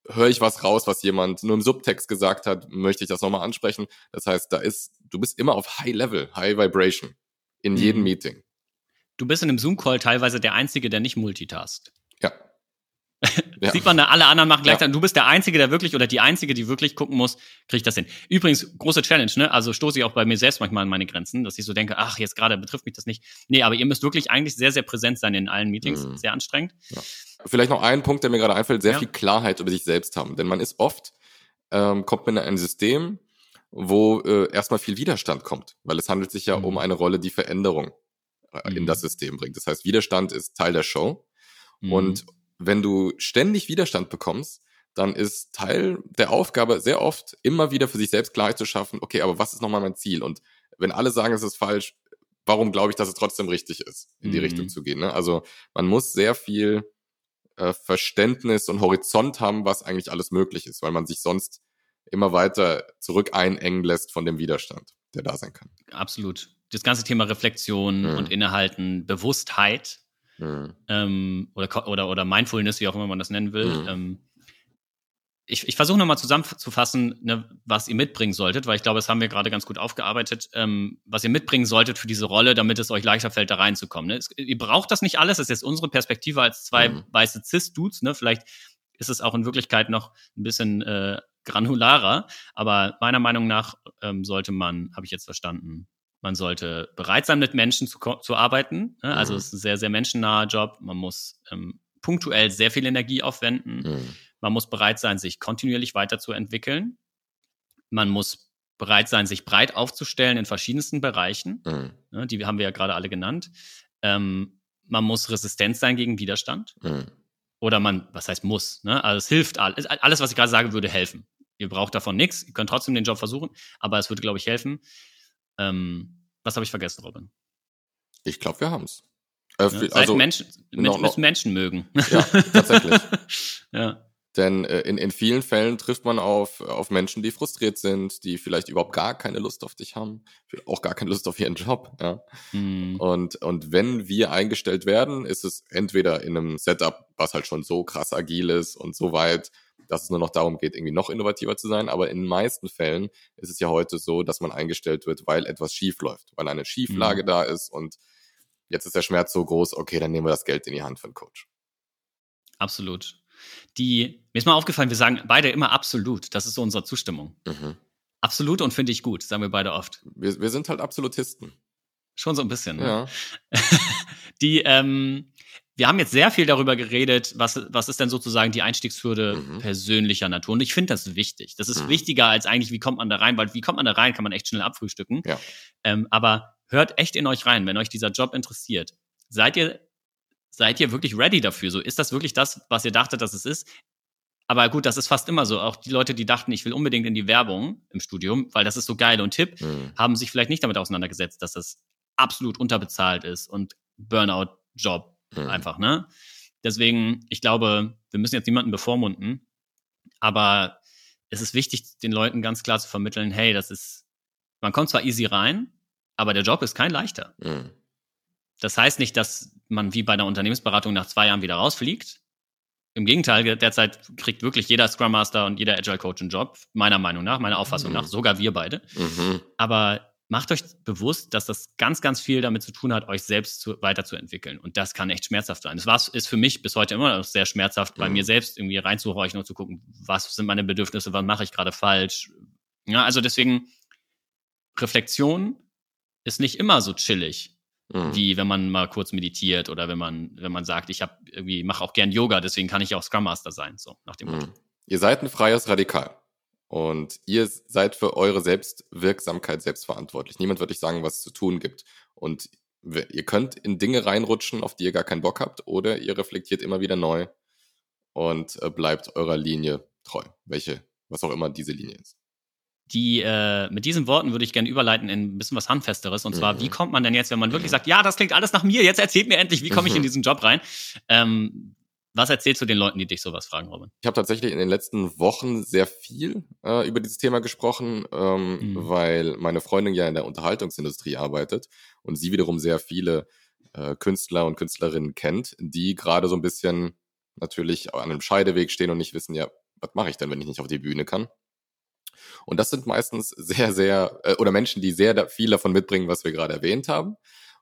höre ich was raus, was jemand nur im Subtext gesagt hat, möchte ich das nochmal ansprechen. Das heißt, da ist, du bist immer auf High Level, High Vibration in jedem mhm. Meeting. Du bist in einem Zoom-Call teilweise der Einzige, der nicht multitast. Ja. Sieht man da, alle anderen machen gleichzeitig. Ja. Du bist der Einzige, der wirklich oder die Einzige, die wirklich gucken muss, kriege ich das hin. Übrigens, große Challenge, ne? Also stoße ich auch bei mir selbst manchmal an meine Grenzen, dass ich so denke, ach, jetzt gerade betrifft mich das nicht. Nee, aber ihr müsst wirklich eigentlich sehr, sehr präsent sein in allen Meetings. Mhm. Sehr anstrengend. Ja. Vielleicht noch ein Punkt, der mir gerade einfällt, sehr viel Klarheit über sich selbst haben. Denn man ist oft, ähm, kommt man in ein System, wo äh, erstmal viel Widerstand kommt, weil es handelt sich ja mhm. um eine Rolle, die Veränderung äh, mhm. in das System bringt. Das heißt, Widerstand ist Teil der Show. Mhm. Und wenn du ständig Widerstand bekommst, dann ist Teil der Aufgabe sehr oft immer wieder für sich selbst Klarheit zu schaffen, okay, aber was ist nochmal mein Ziel? Und wenn alle sagen, es ist falsch, warum glaube ich, dass es trotzdem richtig ist, in die Richtung mhm. zu gehen? Ne? Also man muss sehr viel äh, Verständnis und Horizont haben, was eigentlich alles möglich ist, weil man sich sonst immer weiter zurück einengen lässt von dem Widerstand, der da sein kann. Absolut. Das ganze Thema Reflexion mhm. und Innehalten, Bewusstheit mhm. ähm, oder, oder, oder Mindfulness, wie auch immer man das nennen will, mhm. ähm, ich, ich versuche nochmal zusammenzufassen, ne, was ihr mitbringen solltet, weil ich glaube, das haben wir gerade ganz gut aufgearbeitet, ähm, was ihr mitbringen solltet für diese Rolle, damit es euch leichter fällt, da reinzukommen. Ne? Es, ihr braucht das nicht alles, das ist jetzt unsere Perspektive als zwei mhm. weiße Cis-Dudes. Ne? Vielleicht ist es auch in Wirklichkeit noch ein bisschen äh, granularer, aber meiner Meinung nach ähm, sollte man, habe ich jetzt verstanden, man sollte bereit sein, mit Menschen zu, zu arbeiten. Ne? Also mhm. es ist ein sehr, sehr menschennaher Job. Man muss ähm, punktuell sehr viel Energie aufwenden. Mhm man muss bereit sein, sich kontinuierlich weiterzuentwickeln. Man muss bereit sein, sich breit aufzustellen in verschiedensten Bereichen. Mhm. Ne, die haben wir ja gerade alle genannt. Ähm, man muss resistent sein gegen Widerstand. Mhm. Oder man, was heißt muss? Ne? Also es hilft alles. Alles, was ich gerade sage, würde helfen. Ihr braucht davon nichts. Ihr könnt trotzdem den Job versuchen, aber es würde, glaube ich, helfen. Ähm, was habe ich vergessen, Robin? Ich glaube, wir haben es. Äh, ja, also, Menschen, noch, noch, Menschen mögen. Ja, tatsächlich. ja. Denn äh, in, in vielen Fällen trifft man auf, auf Menschen, die frustriert sind, die vielleicht überhaupt gar keine Lust auf dich haben, auch gar keine Lust auf ihren Job. Ja? Mhm. Und, und wenn wir eingestellt werden, ist es entweder in einem Setup, was halt schon so krass agil ist und so weit, dass es nur noch darum geht, irgendwie noch innovativer zu sein. Aber in den meisten Fällen ist es ja heute so, dass man eingestellt wird, weil etwas schief läuft, weil eine Schieflage mhm. da ist und jetzt ist der Schmerz so groß, okay, dann nehmen wir das Geld in die Hand für den Coach. Absolut die, mir ist mal aufgefallen, wir sagen beide immer absolut. Das ist so unsere Zustimmung. Mhm. Absolut und finde ich gut, sagen wir beide oft. Wir, wir sind halt Absolutisten. Schon so ein bisschen, ne? Ja. die, ähm, wir haben jetzt sehr viel darüber geredet, was, was ist denn sozusagen die Einstiegshürde mhm. persönlicher Natur. Und ich finde das wichtig. Das ist mhm. wichtiger als eigentlich, wie kommt man da rein, weil wie kommt man da rein, kann man echt schnell abfrühstücken. Ja. Ähm, aber hört echt in euch rein, wenn euch dieser Job interessiert. Seid ihr seid ihr wirklich ready dafür? So, ist das wirklich das, was ihr dachtet, dass es ist? Aber gut, das ist fast immer so. Auch die Leute, die dachten, ich will unbedingt in die Werbung im Studium, weil das ist so geil und Tipp, mhm. haben sich vielleicht nicht damit auseinandergesetzt, dass das absolut unterbezahlt ist und Burnout-Job mhm. einfach, ne? Deswegen, ich glaube, wir müssen jetzt niemanden bevormunden, aber es ist wichtig, den Leuten ganz klar zu vermitteln, hey, das ist, man kommt zwar easy rein, aber der Job ist kein leichter. Mhm. Das heißt nicht, dass man wie bei einer Unternehmensberatung nach zwei Jahren wieder rausfliegt. Im Gegenteil, derzeit kriegt wirklich jeder Scrum Master und jeder Agile Coach einen Job, meiner Meinung nach, meiner Auffassung mhm. nach, sogar wir beide. Mhm. Aber macht euch bewusst, dass das ganz, ganz viel damit zu tun hat, euch selbst zu, weiterzuentwickeln. Und das kann echt schmerzhaft sein. Das war, ist für mich bis heute immer noch sehr schmerzhaft, mhm. bei mir selbst irgendwie reinzuhorchen und zu gucken, was sind meine Bedürfnisse, was mache ich gerade falsch. Ja, also deswegen, Reflexion ist nicht immer so chillig mhm. wie wenn man mal kurz meditiert oder wenn man, wenn man sagt, ich habe irgendwie, mache auch gern Yoga, deswegen kann ich auch Scrum Master sein, so nach dem Motto. Mhm. Ihr seid ein freies Radikal. Und ihr seid für eure Selbstwirksamkeit selbstverantwortlich. Niemand wird euch sagen, was es zu tun gibt. Und ihr könnt in Dinge reinrutschen, auf die ihr gar keinen Bock habt, oder ihr reflektiert immer wieder neu und äh, bleibt eurer Linie treu. Welche, was auch immer diese Linie ist die äh, mit diesen Worten würde ich gerne überleiten in ein bisschen was Handfesteres. Und zwar, mhm. wie kommt man denn jetzt, wenn man wirklich sagt, ja, das klingt alles nach mir, jetzt erzählt mir endlich, wie komme ich in mhm. diesen Job rein? Ähm, was erzählst du den Leuten, die dich sowas fragen, Robin? Ich habe tatsächlich in den letzten Wochen sehr viel äh, über dieses Thema gesprochen, ähm, mhm. weil meine Freundin ja in der Unterhaltungsindustrie arbeitet und sie wiederum sehr viele äh, Künstler und Künstlerinnen kennt, die gerade so ein bisschen natürlich an einem Scheideweg stehen und nicht wissen, ja, was mache ich denn, wenn ich nicht auf die Bühne kann? Und das sind meistens sehr, sehr, äh, oder Menschen, die sehr viel davon mitbringen, was wir gerade erwähnt haben.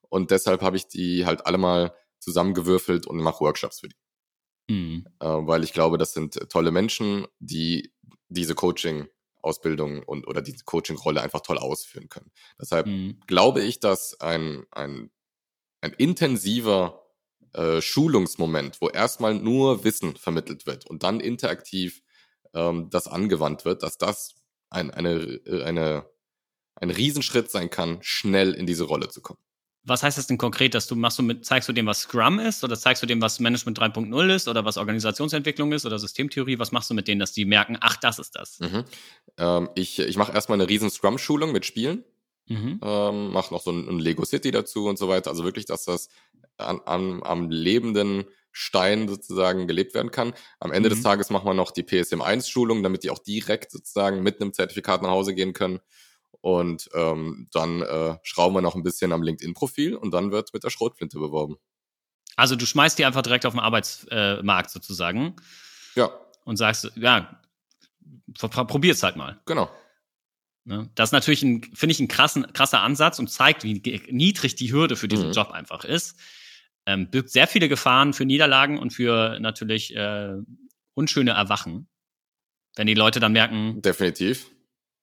Und deshalb habe ich die halt alle mal zusammengewürfelt und mache Workshops für die. Mhm. Äh, weil ich glaube, das sind tolle Menschen, die diese Coaching Ausbildung und oder diese Coaching-Rolle einfach toll ausführen können. Deshalb mhm. glaube ich, dass ein, ein, ein intensiver äh, Schulungsmoment, wo erstmal nur Wissen vermittelt wird und dann interaktiv ähm, das angewandt wird, dass das ein, eine, eine, ein Riesenschritt sein kann, schnell in diese Rolle zu kommen. Was heißt das denn konkret, dass du machst du mit, zeigst du dem, was Scrum ist oder zeigst du dem, was Management 3.0 ist oder was Organisationsentwicklung ist oder Systemtheorie? Was machst du mit denen, dass die merken, ach, das ist das? Mhm. Ähm, ich ich mache erstmal eine riesen Scrum-Schulung mit Spielen. Mhm. Ähm, mache noch so ein, ein, Lego City dazu und so weiter. Also wirklich, dass das an, an, am lebenden Stein sozusagen gelebt werden kann. Am Ende mhm. des Tages machen wir noch die PSM1-Schulung, damit die auch direkt sozusagen mit einem Zertifikat nach Hause gehen können. Und ähm, dann äh, schrauben wir noch ein bisschen am LinkedIn-Profil und dann wird mit der Schrotflinte beworben. Also du schmeißt die einfach direkt auf den Arbeitsmarkt sozusagen. Ja. Und sagst, ja, probier's halt mal. Genau. Ne? Das ist natürlich ein, finde ich, ein krassen, krasser Ansatz und zeigt, wie niedrig die Hürde für diesen mhm. Job einfach ist. Ähm, birgt sehr viele Gefahren für Niederlagen und für natürlich äh, unschöne Erwachen. Wenn die Leute dann merken. Definitiv.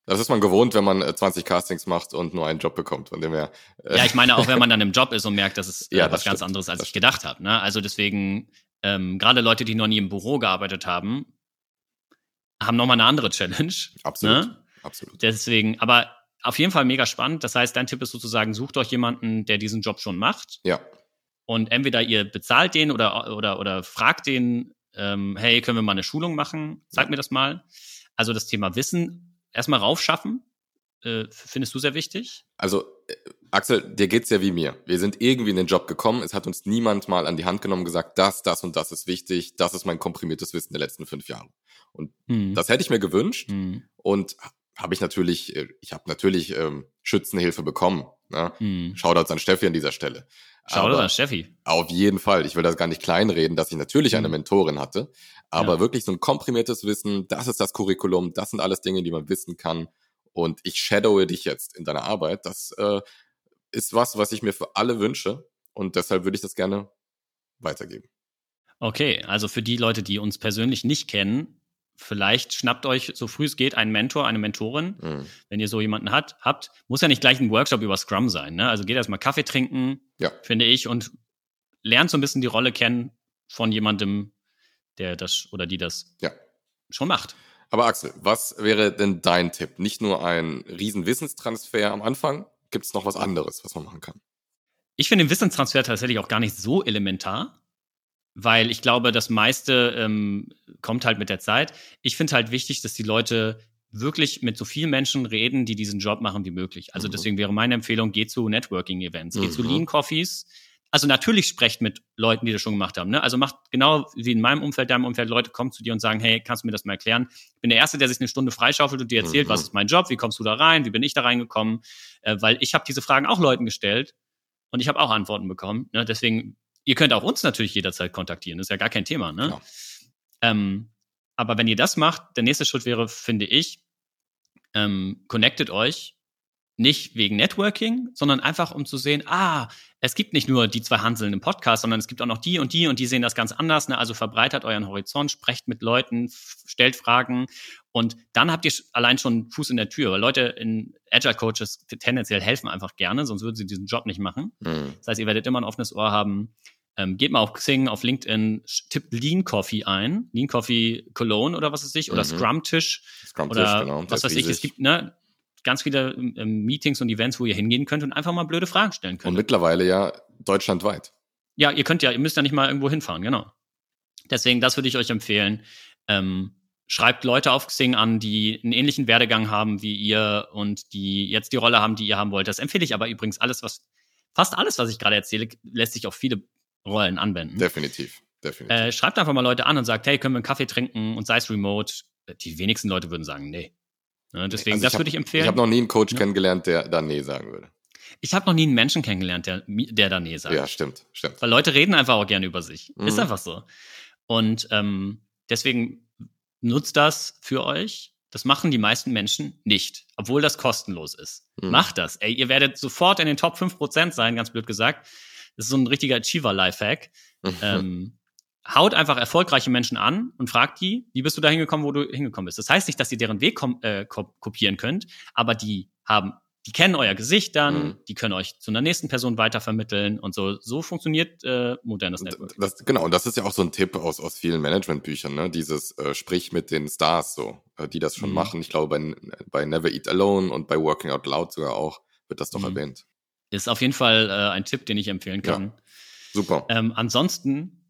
Das ist man gewohnt, wenn man 20 äh, Castings macht und nur einen Job bekommt, von dem her. Äh ja, ich meine auch, wenn man dann im Job ist und merkt, dass es äh, ja, was ganz anderes, als ich gedacht habe. Ne? Also deswegen, ähm, gerade Leute, die noch nie im Büro gearbeitet haben, haben nochmal eine andere Challenge. Absolut. Ne? Absolut. Deswegen, aber auf jeden Fall mega spannend. Das heißt, dein Tipp ist sozusagen, sucht euch jemanden, der diesen Job schon macht. Ja. Und entweder ihr bezahlt den oder, oder, oder fragt den, ähm, hey, können wir mal eine Schulung machen? Zeig ja. mir das mal. Also das Thema Wissen erstmal raufschaffen, äh, findest du sehr wichtig? Also, äh, Axel, dir geht's ja wie mir. Wir sind irgendwie in den Job gekommen. Es hat uns niemand mal an die Hand genommen und gesagt, das, das und das ist wichtig. Das ist mein komprimiertes Wissen der letzten fünf Jahre. Und hm. das hätte ich mir gewünscht. Hm. Und habe ich natürlich, äh, ich habe natürlich ähm, Schützenhilfe bekommen. Ne? Hm. Shoutouts an Steffi an dieser Stelle. Shoutouts an Steffi. Auf jeden Fall. Ich will das gar nicht kleinreden, dass ich natürlich eine Mentorin hatte. Aber ja. wirklich so ein komprimiertes Wissen, das ist das Curriculum, das sind alles Dinge, die man wissen kann. Und ich shadowe dich jetzt in deiner Arbeit. Das äh, ist was, was ich mir für alle wünsche. Und deshalb würde ich das gerne weitergeben. Okay, also für die Leute, die uns persönlich nicht kennen, vielleicht schnappt euch so früh es geht einen Mentor, eine Mentorin, mhm. wenn ihr so jemanden hat, habt. Muss ja nicht gleich ein Workshop über Scrum sein. Ne? Also geht erstmal Kaffee trinken, ja. finde ich, und lernt so ein bisschen die Rolle kennen von jemandem, der das oder die das ja. schon macht. Aber Axel, was wäre denn dein Tipp? Nicht nur ein riesen Wissenstransfer am Anfang, gibt es noch was anderes, was man machen kann? Ich finde den Wissenstransfer tatsächlich auch gar nicht so elementar weil ich glaube, das meiste ähm, kommt halt mit der Zeit. Ich finde halt wichtig, dass die Leute wirklich mit so vielen Menschen reden, die diesen Job machen wie möglich. Also mhm. deswegen wäre meine Empfehlung, geht zu Networking-Events, mhm. geht zu mhm. Lean Coffees. Also natürlich sprecht mit Leuten, die das schon gemacht haben. Ne? Also macht genau wie in meinem Umfeld, deinem Umfeld, Leute kommen zu dir und sagen, hey, kannst du mir das mal erklären? Ich bin der Erste, der sich eine Stunde freischaufelt und dir erzählt, mhm. was ist mein Job, wie kommst du da rein, wie bin ich da reingekommen? Äh, weil ich habe diese Fragen auch Leuten gestellt und ich habe auch Antworten bekommen. Ne? Deswegen Ihr könnt auch uns natürlich jederzeit kontaktieren, das ist ja gar kein Thema. Ne? Ähm, aber wenn ihr das macht, der nächste Schritt wäre, finde ich, ähm, connectet euch nicht wegen Networking, sondern einfach um zu sehen, ah, es gibt nicht nur die zwei Hanseln im Podcast, sondern es gibt auch noch die und die und die sehen das ganz anders. Ne? Also verbreitert euren Horizont, sprecht mit Leuten, stellt Fragen und dann habt ihr allein schon Fuß in der Tür, weil Leute in Agile Coaches tendenziell helfen einfach gerne, sonst würden sie diesen Job nicht machen. Mhm. Das heißt, ihr werdet immer ein offenes Ohr haben. Ähm, geht mal auf Xing, auf LinkedIn, tippt Lean Coffee ein, Lean Coffee Cologne oder was weiß ich, oder mhm. Scrum Tisch Scrum -Tisch, oder genau. was weiß ich. Es gibt ne, ganz viele ähm, Meetings und Events, wo ihr hingehen könnt und einfach mal blöde Fragen stellen könnt. Und mittlerweile ja deutschlandweit. Ja, ihr könnt ja, ihr müsst ja nicht mal irgendwo hinfahren, genau. Deswegen, das würde ich euch empfehlen. Ähm, schreibt Leute auf Xing an, die einen ähnlichen Werdegang haben wie ihr und die jetzt die Rolle haben, die ihr haben wollt. Das empfehle ich aber übrigens alles, was, fast alles, was ich gerade erzähle, lässt sich auf viele Rollen anwenden. Definitiv. Definitiv. Äh, schreibt einfach mal Leute an und sagt, hey, können wir einen Kaffee trinken und sei es remote. Die wenigsten Leute würden sagen, nee. Ja, deswegen, also das hab, würde ich empfehlen. Ich habe noch nie einen Coach ja. kennengelernt, der da nee sagen würde. Ich habe noch nie einen Menschen kennengelernt, der, der da nee sagt. Ja, stimmt, stimmt. Weil Leute reden einfach auch gerne über sich. Mhm. Ist einfach so. Und ähm, deswegen nutzt das für euch. Das machen die meisten Menschen nicht, obwohl das kostenlos ist. Mhm. Macht das. Ey, ihr werdet sofort in den Top 5% sein, ganz blöd gesagt. Das ist so ein richtiger Achiever-Lifehack. Mhm. Ähm, haut einfach erfolgreiche Menschen an und fragt die, wie bist du da hingekommen, wo du hingekommen bist. Das heißt nicht, dass ihr deren Weg äh, kopieren könnt, aber die haben, die kennen euer Gesicht dann, mhm. die können euch zu einer nächsten Person weitervermitteln und so. So funktioniert äh, modernes Network. Das, genau, und das ist ja auch so ein Tipp aus, aus vielen Managementbüchern, ne? Dieses äh, Sprich mit den Stars, so, äh, die das schon mhm. machen. Ich glaube, bei, bei Never Eat Alone und bei Working Out Loud sogar auch wird das doch mhm. erwähnt. Ist auf jeden Fall äh, ein Tipp, den ich empfehlen kann. Ja, super. Ähm, ansonsten,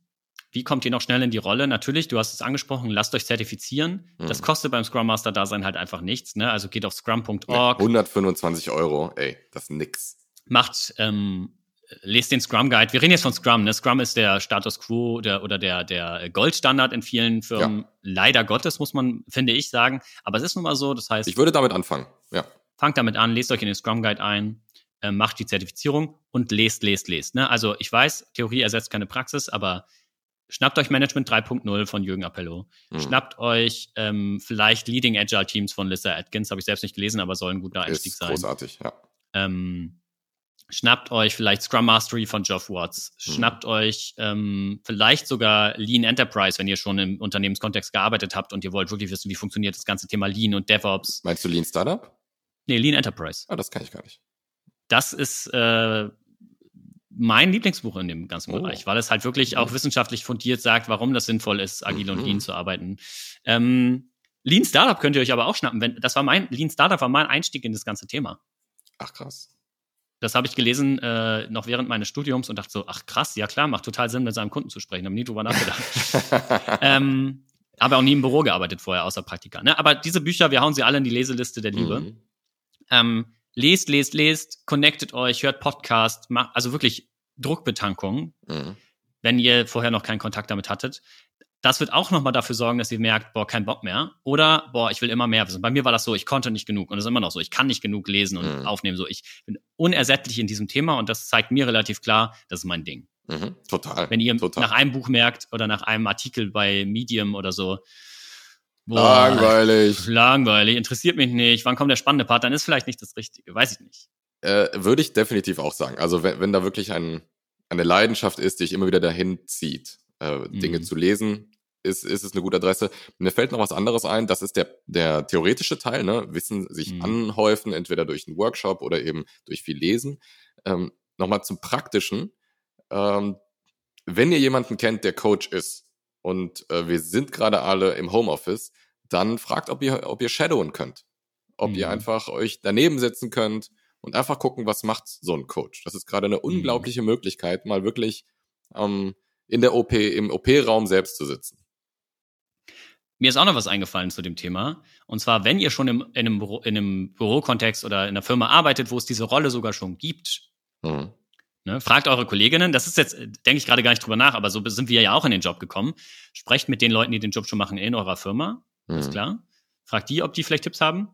wie kommt ihr noch schnell in die Rolle? Natürlich, du hast es angesprochen, lasst euch zertifizieren. Mhm. Das kostet beim Scrum Master Dasein halt einfach nichts. Ne? Also geht auf scrum.org. Ja, 125 Euro, ey, das ist nix. Macht ähm, lest den Scrum Guide. Wir reden jetzt von Scrum. Ne? Scrum ist der Status Quo der, oder der, der Goldstandard in vielen Firmen. Ja. Leider Gottes, muss man, finde ich, sagen. Aber es ist nun mal so. Das heißt. Ich würde damit anfangen. Ja. Fangt damit an, lest euch in den Scrum Guide ein, äh, macht die Zertifizierung und lest, lest, lest. Ne? Also ich weiß, Theorie ersetzt keine Praxis, aber schnappt euch Management 3.0 von Jürgen Appello. Mhm. Schnappt euch ähm, vielleicht Leading Agile Teams von Lissa Atkins. Habe ich selbst nicht gelesen, aber soll ein guter Einstieg ist sein. Großartig, ja. Ähm, Schnappt euch vielleicht Scrum Mastery von Geoff Watts. Mhm. Schnappt euch ähm, vielleicht sogar Lean Enterprise, wenn ihr schon im Unternehmenskontext gearbeitet habt und ihr wollt wirklich wissen, wie funktioniert das ganze Thema Lean und DevOps. Meinst du Lean Startup? Nee, Lean Enterprise. Ah, das kann ich gar nicht. Das ist äh, mein Lieblingsbuch in dem ganzen oh. Bereich, weil es halt wirklich auch mhm. wissenschaftlich fundiert sagt, warum das sinnvoll ist, agil mhm. und Lean zu arbeiten. Ähm, Lean Startup könnt ihr euch aber auch schnappen. Wenn, das war mein Lean Startup war mein Einstieg in das ganze Thema. Ach krass. Das habe ich gelesen äh, noch während meines Studiums und dachte so, ach krass, ja klar, macht total Sinn, mit seinem Kunden zu sprechen. Habe nie drüber nachgedacht. ähm, habe auch nie im Büro gearbeitet vorher, außer Praktika. Ne? Aber diese Bücher, wir hauen sie alle in die Leseliste der Liebe. Mhm. Ähm, lest, lest, lest, connectet euch, hört Podcast, macht, also wirklich Druckbetankung, mhm. wenn ihr vorher noch keinen Kontakt damit hattet das wird auch nochmal dafür sorgen, dass ihr merkt, boah, kein Bock mehr. Oder, boah, ich will immer mehr wissen. Bei mir war das so, ich konnte nicht genug. Und das ist immer noch so. Ich kann nicht genug lesen und mhm. aufnehmen. So, ich bin unersättlich in diesem Thema und das zeigt mir relativ klar, das ist mein Ding. Mhm. Total. Wenn ihr total. nach einem Buch merkt oder nach einem Artikel bei Medium oder so, boah, langweilig. Langweilig, interessiert mich nicht. Wann kommt der spannende Part? Dann ist vielleicht nicht das Richtige. Weiß ich nicht. Äh, würde ich definitiv auch sagen. Also, wenn, wenn da wirklich ein, eine Leidenschaft ist, die ich immer wieder dahin zieht, äh, mhm. Dinge zu lesen, ist, ist es eine gute Adresse. Mir fällt noch was anderes ein, das ist der, der theoretische Teil, ne? Wissen sich mhm. anhäufen, entweder durch einen Workshop oder eben durch viel Lesen. Ähm, Nochmal zum Praktischen. Ähm, wenn ihr jemanden kennt, der Coach ist und äh, wir sind gerade alle im Homeoffice, dann fragt, ob ihr, ob ihr shadowen könnt. Ob mhm. ihr einfach euch daneben setzen könnt und einfach gucken, was macht so ein Coach. Das ist gerade eine mhm. unglaubliche mhm. Möglichkeit, mal wirklich ähm, in der OP, im OP-Raum selbst zu sitzen. Mir ist auch noch was eingefallen zu dem Thema. Und zwar, wenn ihr schon im, in, einem Büro, in einem Bürokontext oder in einer Firma arbeitet, wo es diese Rolle sogar schon gibt, mhm. Ne, fragt eure Kolleginnen, das ist jetzt, denke ich gerade gar nicht drüber nach, aber so sind wir ja auch in den Job gekommen. Sprecht mit den Leuten, die den Job schon machen in eurer Firma, mhm. ist klar. Fragt die, ob die vielleicht Tipps haben.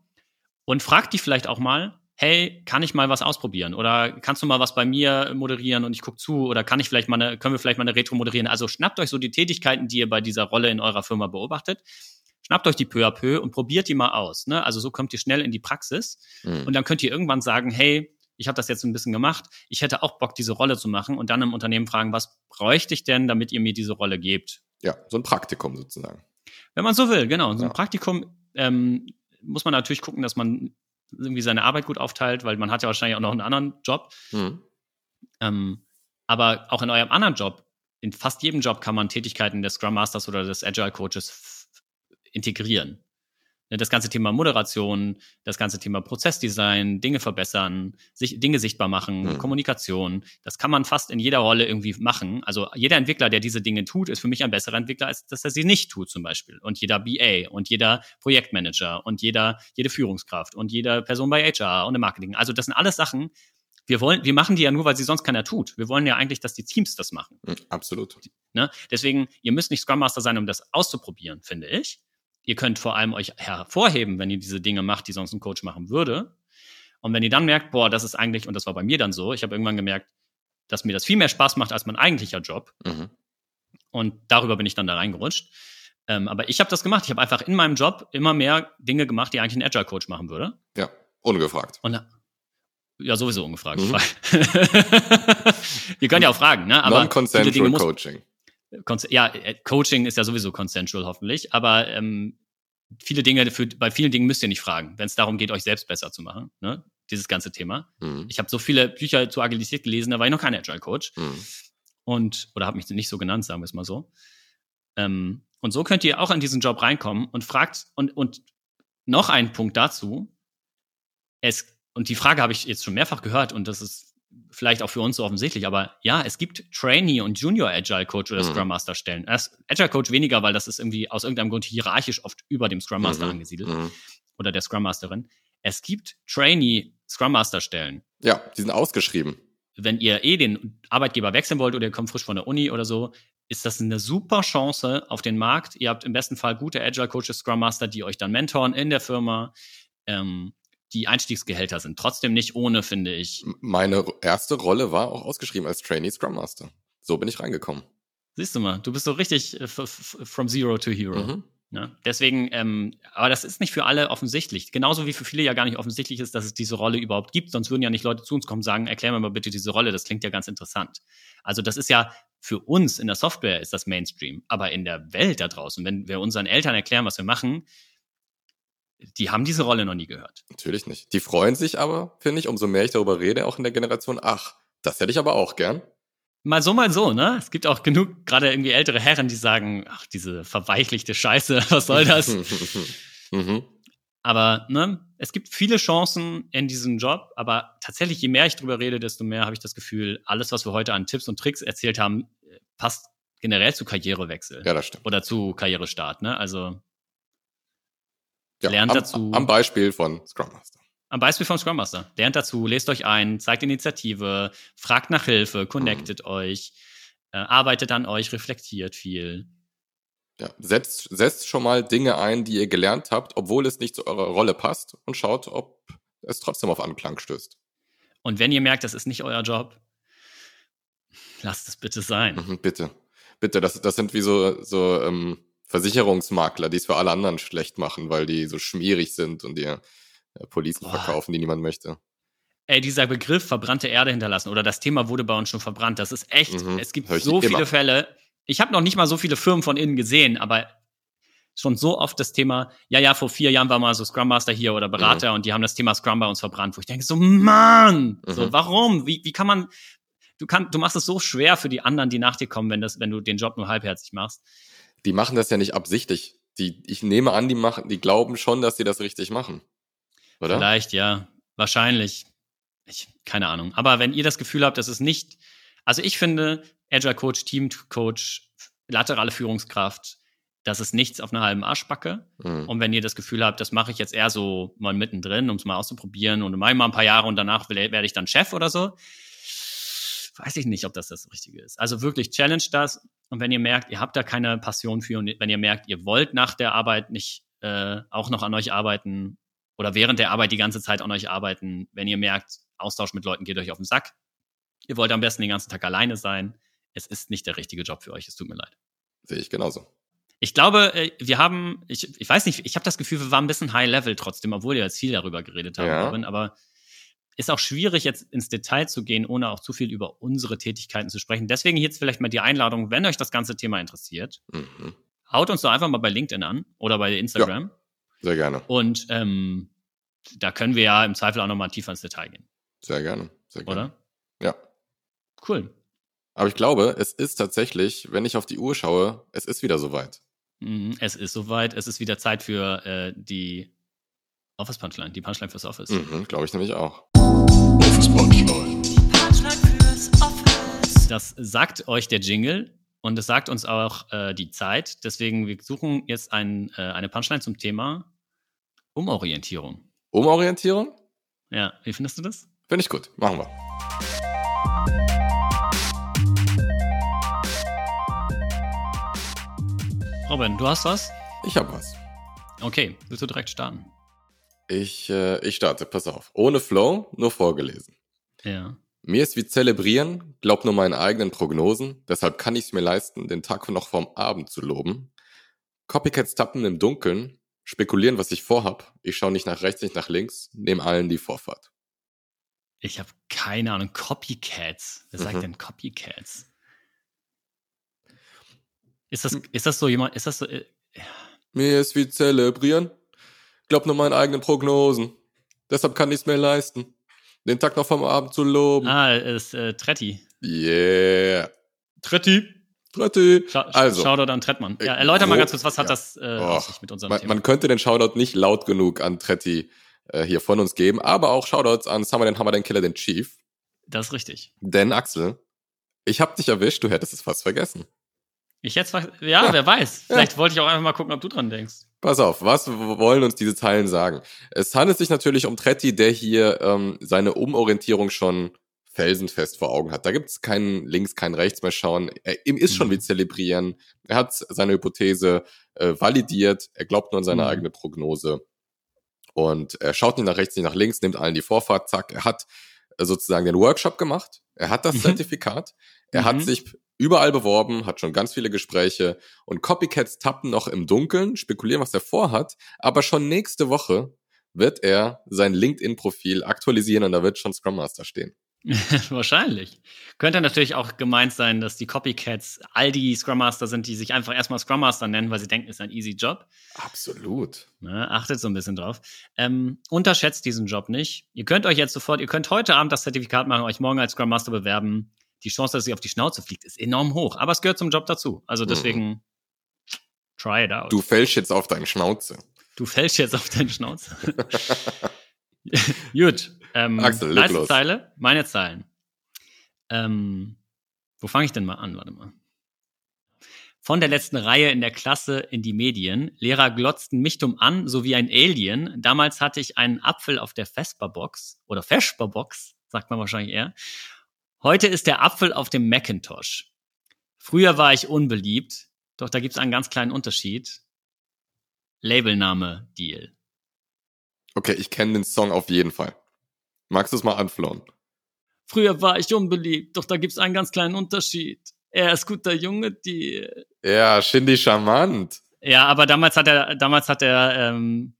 Und fragt die vielleicht auch mal, hey, kann ich mal was ausprobieren? Oder kannst du mal was bei mir moderieren und ich gucke zu? Oder kann ich vielleicht mal eine, können wir vielleicht mal eine Retro moderieren? Also schnappt euch so die Tätigkeiten, die ihr bei dieser Rolle in eurer Firma beobachtet. Schnappt euch die peu à peu und probiert die mal aus. Ne? Also so kommt ihr schnell in die Praxis. Mhm. Und dann könnt ihr irgendwann sagen, hey, ich habe das jetzt ein bisschen gemacht, ich hätte auch Bock, diese Rolle zu machen und dann im Unternehmen fragen, was bräuchte ich denn, damit ihr mir diese Rolle gebt? Ja, so ein Praktikum sozusagen. Wenn man so will, genau. So ein ja. Praktikum ähm, muss man natürlich gucken, dass man irgendwie seine Arbeit gut aufteilt, weil man hat ja wahrscheinlich auch noch einen anderen Job. Mhm. Ähm, aber auch in eurem anderen Job, in fast jedem Job kann man Tätigkeiten des Scrum Masters oder des Agile Coaches integrieren. Ne, das ganze Thema Moderation, das ganze Thema Prozessdesign, Dinge verbessern, sich, Dinge sichtbar machen, mhm. Kommunikation, das kann man fast in jeder Rolle irgendwie machen. Also jeder Entwickler, der diese Dinge tut, ist für mich ein besserer Entwickler, als dass er sie nicht tut zum Beispiel. Und jeder BA und jeder Projektmanager und jeder, jede Führungskraft und jede Person bei HR und im Marketing. Also das sind alles Sachen, wir wollen, wir machen die ja nur, weil sie sonst keiner tut. Wir wollen ja eigentlich, dass die Teams das machen. Mhm, absolut. Ne? Deswegen, ihr müsst nicht Scrum Master sein, um das auszuprobieren, finde ich. Ihr könnt vor allem euch hervorheben, wenn ihr diese Dinge macht, die sonst ein Coach machen würde. Und wenn ihr dann merkt, boah, das ist eigentlich, und das war bei mir dann so, ich habe irgendwann gemerkt, dass mir das viel mehr Spaß macht als mein eigentlicher Job. Mhm. Und darüber bin ich dann da reingerutscht. Ähm, aber ich habe das gemacht. Ich habe einfach in meinem Job immer mehr Dinge gemacht, die eigentlich ein Agile Coach machen würde. Ja, ungefragt. Und ja, sowieso ungefragt. Mhm. Ihr könnt ja auch fragen, ne? Aber Non-consensual Coaching ja, äh, Coaching ist ja sowieso consensual hoffentlich, aber ähm, viele Dinge, für, bei vielen Dingen müsst ihr nicht fragen, wenn es darum geht, euch selbst besser zu machen, ne? dieses ganze Thema. Mhm. Ich habe so viele Bücher zu Agilität gelesen, da war ich noch kein Agile Coach. Mhm. Und, oder habe mich nicht so genannt, sagen wir es mal so. Ähm, und so könnt ihr auch in diesen Job reinkommen und fragt, und, und noch ein Punkt dazu, es, und die Frage habe ich jetzt schon mehrfach gehört, und das ist vielleicht auch für uns so offensichtlich, aber ja, es gibt Trainee und Junior Agile Coach oder mhm. Scrum Master Stellen. Agile Coach weniger, weil das ist irgendwie aus irgendeinem Grund hierarchisch oft über dem Scrum Master mhm. angesiedelt mhm. oder der Scrum Masterin. Es gibt Trainee Scrum Master Stellen. Ja, die sind ausgeschrieben. wenn ihr eh den Arbeitgeber wechseln wollt oder ihr kommt frisch von der Uni oder so, ist das eine super Chance auf den Markt. Ihr habt im besten Fall gute Agile Coaches, Scrum Master, die euch dann mentoren in der Firma. Ähm, die Einstiegsgehälter sind trotzdem nicht ohne, finde ich. Meine erste Rolle war auch ausgeschrieben als Trainee Scrum Master. So bin ich reingekommen. Siehst du mal, du bist so richtig äh, from zero to hero. Mhm. Ja, deswegen, ähm, aber das ist nicht für alle offensichtlich. Genauso wie für viele ja gar nicht offensichtlich ist, dass es diese Rolle überhaupt gibt. Sonst würden ja nicht Leute zu uns kommen und sagen, erklär mir mal bitte diese Rolle, das klingt ja ganz interessant. Also das ist ja für uns in der Software ist das Mainstream. Aber in der Welt da draußen, wenn wir unseren Eltern erklären, was wir machen, die haben diese Rolle noch nie gehört. Natürlich nicht. Die freuen sich aber, finde ich, umso mehr ich darüber rede, auch in der Generation, ach, das hätte ich aber auch gern. Mal so, mal so, ne? Es gibt auch genug, gerade irgendwie ältere Herren, die sagen, ach, diese verweichlichte Scheiße, was soll das? mhm. Aber ne, es gibt viele Chancen in diesem Job, aber tatsächlich, je mehr ich drüber rede, desto mehr habe ich das Gefühl, alles, was wir heute an Tipps und Tricks erzählt haben, passt generell zu Karrierewechsel. Ja, das stimmt. Oder zu Karrierestart, ne? Also ja, lernt am, dazu. Am Beispiel von Scrum Master. Am Beispiel vom Scrum Master. Lernt dazu, lest euch ein, zeigt Initiative, fragt nach Hilfe, connectet mhm. euch, äh, arbeitet an euch, reflektiert viel. Ja, setzt, setzt schon mal Dinge ein, die ihr gelernt habt, obwohl es nicht zu eurer Rolle passt und schaut, ob es trotzdem auf Anklang stößt. Und wenn ihr merkt, das ist nicht euer Job, lasst es bitte sein. Mhm, bitte. Bitte, das, das sind wie so, so ähm, Versicherungsmakler, die es für alle anderen schlecht machen, weil die so schmierig sind und ihr äh, Policen Boah. verkaufen, die niemand möchte. Ey, dieser Begriff verbrannte Erde hinterlassen oder das Thema wurde bei uns schon verbrannt, das ist echt, mhm, es gibt so viele immer. Fälle. Ich habe noch nicht mal so viele Firmen von innen gesehen, aber schon so oft das Thema, ja, ja, vor vier Jahren war mal so Scrum Master hier oder Berater mhm. und die haben das Thema Scrum bei uns verbrannt, wo ich denke so, Mann, mhm. so, warum? Wie, wie kann man, du kannst, du machst es so schwer für die anderen, die nach dir kommen, wenn das, wenn du den Job nur halbherzig machst. Die machen das ja nicht absichtlich. Die, ich nehme an, die machen, die glauben schon, dass sie das richtig machen. Oder? Vielleicht, ja. Wahrscheinlich. Ich, keine Ahnung. Aber wenn ihr das Gefühl habt, dass es nicht, also ich finde, Agile Coach, Team Coach, laterale Führungskraft, das ist nichts auf einer halben Arschbacke. Mhm. Und wenn ihr das Gefühl habt, das mache ich jetzt eher so mal mittendrin, um es mal auszuprobieren und mache mal ein paar Jahre und danach werde ich dann Chef oder so, weiß ich nicht, ob das das Richtige ist. Also wirklich challenge das. Und wenn ihr merkt, ihr habt da keine Passion für und wenn ihr merkt, ihr wollt nach der Arbeit nicht äh, auch noch an euch arbeiten oder während der Arbeit die ganze Zeit an euch arbeiten, wenn ihr merkt, Austausch mit Leuten geht euch auf den Sack, ihr wollt am besten den ganzen Tag alleine sein, es ist nicht der richtige Job für euch, es tut mir leid. Sehe ich genauso. Ich glaube, äh, wir haben, ich, ich weiß nicht, ich habe das Gefühl, wir waren ein bisschen high level trotzdem, obwohl wir jetzt viel darüber geredet haben, ja. aber ist auch schwierig, jetzt ins Detail zu gehen, ohne auch zu viel über unsere Tätigkeiten zu sprechen. Deswegen jetzt vielleicht mal die Einladung, wenn euch das ganze Thema interessiert, mhm. haut uns doch einfach mal bei LinkedIn an oder bei Instagram. Ja, sehr gerne. Und ähm, da können wir ja im Zweifel auch nochmal tiefer ins Detail gehen. Sehr gerne. Sehr gerne. Oder? Ja. Cool. Aber ich glaube, es ist tatsächlich, wenn ich auf die Uhr schaue, es ist wieder soweit. Mhm, es ist soweit. Es ist wieder Zeit für äh, die Office Punchline, die Punchline fürs Office. Mhm, glaube ich nämlich auch. Office Punchline. Die Punchline fürs Office. Das sagt euch der Jingle und es sagt uns auch äh, die Zeit. Deswegen, wir suchen jetzt ein, äh, eine Punchline zum Thema Umorientierung. Umorientierung? Ja, wie findest du das? Finde ich gut. Machen wir. Robin, du hast was? Ich habe was. Okay, willst du direkt starten? Ich, äh, ich starte, pass auf. Ohne Flow, nur vorgelesen. Ja. Mir ist wie zelebrieren, glaub nur meinen eigenen Prognosen, deshalb kann ich es mir leisten, den Tag noch vorm Abend zu loben. Copycats tappen im Dunkeln, spekulieren, was ich vorhab. Ich schaue nicht nach rechts, nicht nach links, nehme allen die Vorfahrt. Ich habe keine Ahnung. Copycats. Wer sagt mhm. denn Copycats? Ist das, ist das so jemand, ist das so, äh, Mir ist wie zelebrieren, glaub nur meinen eigenen Prognosen. Deshalb kann ich es mir leisten, den Tag noch vom Abend zu loben. Ah, ist äh, Tretti. Yeah. Tretti. Tretti. Sch also. Shoutout an Trettmann. Ja, erläuter mal ganz kurz, was hat ja. das äh, oh, mit unserem man, Thema? Man könnte den Shoutout nicht laut genug an Tretti äh, hier von uns geben, aber auch Shoutouts an Summer den Hammer, den Killer, den Chief. Das ist richtig. Denn Axel, ich hab dich erwischt, du hättest es fast vergessen. Ich jetzt, ja, ja, wer weiß. Vielleicht ja. wollte ich auch einfach mal gucken, ob du dran denkst. Pass auf, was wollen uns diese Zeilen sagen? Es handelt sich natürlich um Tretti, der hier ähm, seine Umorientierung schon felsenfest vor Augen hat. Da gibt es keinen links, keinen rechts mehr schauen. Er, ihm ist schon wie mhm. zelebrieren. Er hat seine Hypothese äh, validiert. Er glaubt nur an seine mhm. eigene Prognose. Und er schaut nicht nach rechts, nicht nach links, nimmt allen die Vorfahrt, zack. Er hat sozusagen den Workshop gemacht. Er hat das mhm. Zertifikat. Er mhm. hat sich überall beworben, hat schon ganz viele Gespräche und Copycats tappen noch im Dunkeln, spekulieren, was er vorhat, aber schon nächste Woche wird er sein LinkedIn-Profil aktualisieren und da wird schon Scrum Master stehen. Wahrscheinlich. Könnte natürlich auch gemeint sein, dass die Copycats all die Scrum Master sind, die sich einfach erstmal Scrum Master nennen, weil sie denken, es ist ein easy Job. Absolut. Ne, achtet so ein bisschen drauf. Ähm, unterschätzt diesen Job nicht. Ihr könnt euch jetzt sofort, ihr könnt heute Abend das Zertifikat machen, euch morgen als Scrum Master bewerben. Die Chance, dass ihr auf die Schnauze fliegt, ist enorm hoch. Aber es gehört zum Job dazu. Also deswegen, mhm. try it out. Du fällst jetzt auf deine Schnauze. Du fällst jetzt auf deine Schnauze. Gut. Ähm, Axel, leg los. Zeile, meine Zeilen. Ähm, wo fange ich denn mal an? Warte mal. Von der letzten Reihe in der Klasse in die Medien. Lehrer glotzten mich dumm an, so wie ein Alien. Damals hatte ich einen Apfel auf der Vespa-Box oder Vespa-Box, sagt man wahrscheinlich eher. Heute ist der Apfel auf dem Macintosh. Früher war ich unbeliebt, doch da gibt es einen ganz kleinen Unterschied. Labelname Deal. Okay, ich kenne den Song auf jeden Fall. Magst du es mal anflauen? Früher war ich unbeliebt, doch da gibt's einen ganz kleinen Unterschied. Er ist guter Junge, die. Ja, Shindy charmant. Ja, aber damals hat er, damals hat er, ähm,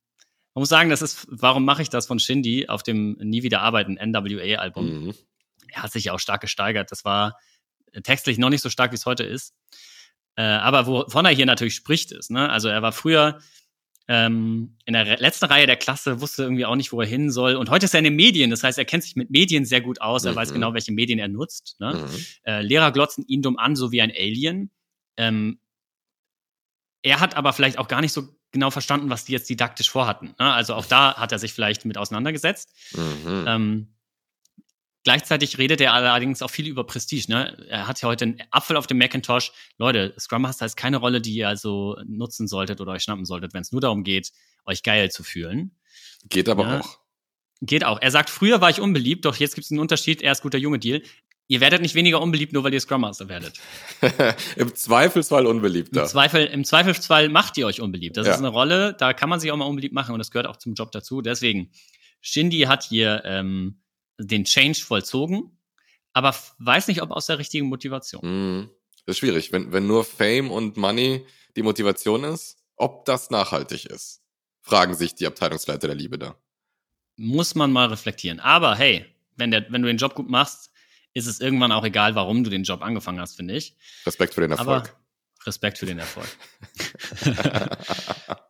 man muss sagen, das ist, warum mache ich das von Shindy auf dem Nie wieder arbeiten NWA-Album? Mhm. Er hat sich ja auch stark gesteigert. Das war textlich noch nicht so stark, wie es heute ist. Äh, aber wovon er hier natürlich spricht, ist, ne? Also er war früher ähm, in der letzten Reihe der Klasse wusste irgendwie auch nicht, wo er hin soll. Und heute ist er in den Medien, das heißt, er kennt sich mit Medien sehr gut aus, er mhm. weiß genau, welche Medien er nutzt. Ne? Mhm. Äh, Lehrer glotzen ihn dumm an, so wie ein Alien. Ähm, er hat aber vielleicht auch gar nicht so genau verstanden, was die jetzt didaktisch vorhatten. Ne? Also auch da hat er sich vielleicht mit auseinandergesetzt. Mhm. Ähm, Gleichzeitig redet er allerdings auch viel über Prestige. Ne? Er hat ja heute einen Apfel auf dem Macintosh. Leute, Scrum Master ist keine Rolle, die ihr also nutzen solltet oder euch schnappen solltet, wenn es nur darum geht, euch geil zu fühlen. Geht aber ja. auch. Geht auch. Er sagt, früher war ich unbeliebt, doch jetzt gibt es einen Unterschied, er ist guter Junge Deal. Ihr werdet nicht weniger unbeliebt, nur weil ihr Scrum Master werdet. Im Zweifelsfall unbeliebter. Im, Zweifel, Im Zweifelsfall macht ihr euch unbeliebt. Das ja. ist eine Rolle, da kann man sich auch mal unbeliebt machen und das gehört auch zum Job dazu. Deswegen, Shindy hat hier ähm, den Change vollzogen, aber weiß nicht, ob aus der richtigen Motivation. Das ist schwierig, wenn, wenn nur Fame und Money die Motivation ist, ob das nachhaltig ist, fragen sich die Abteilungsleiter der Liebe da. Muss man mal reflektieren. Aber hey, wenn, der, wenn du den Job gut machst, ist es irgendwann auch egal, warum du den Job angefangen hast, finde ich. Respekt für den Erfolg. Aber Respekt für den Erfolg.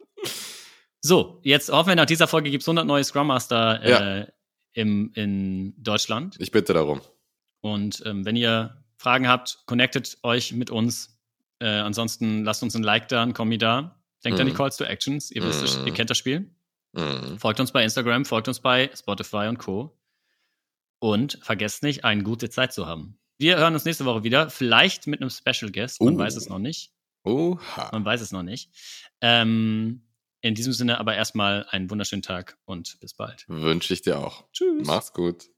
so, jetzt hoffen wir, nach dieser Folge gibt es 100 neue Scrum Master äh, ja im, in Deutschland. Ich bitte darum. Und ähm, wenn ihr Fragen habt, connectet euch mit uns. Äh, ansonsten lasst uns ein Like da, ein Kommi da. Denkt mm. an die mhm. Calls to Actions. Ihr wisst, mm. ihr kennt das Spiel. Mm. Folgt uns bei Instagram, folgt uns bei Spotify und Co. Und vergesst nicht, eine gute Zeit zu haben. Wir hören uns nächste Woche wieder, vielleicht mit einem Special Guest. Man uh. weiß es noch nicht. Oha. Man weiß es noch nicht. Ähm, in diesem Sinne aber erstmal einen wunderschönen Tag und bis bald. Wünsche ich dir auch. Tschüss. Mach's gut.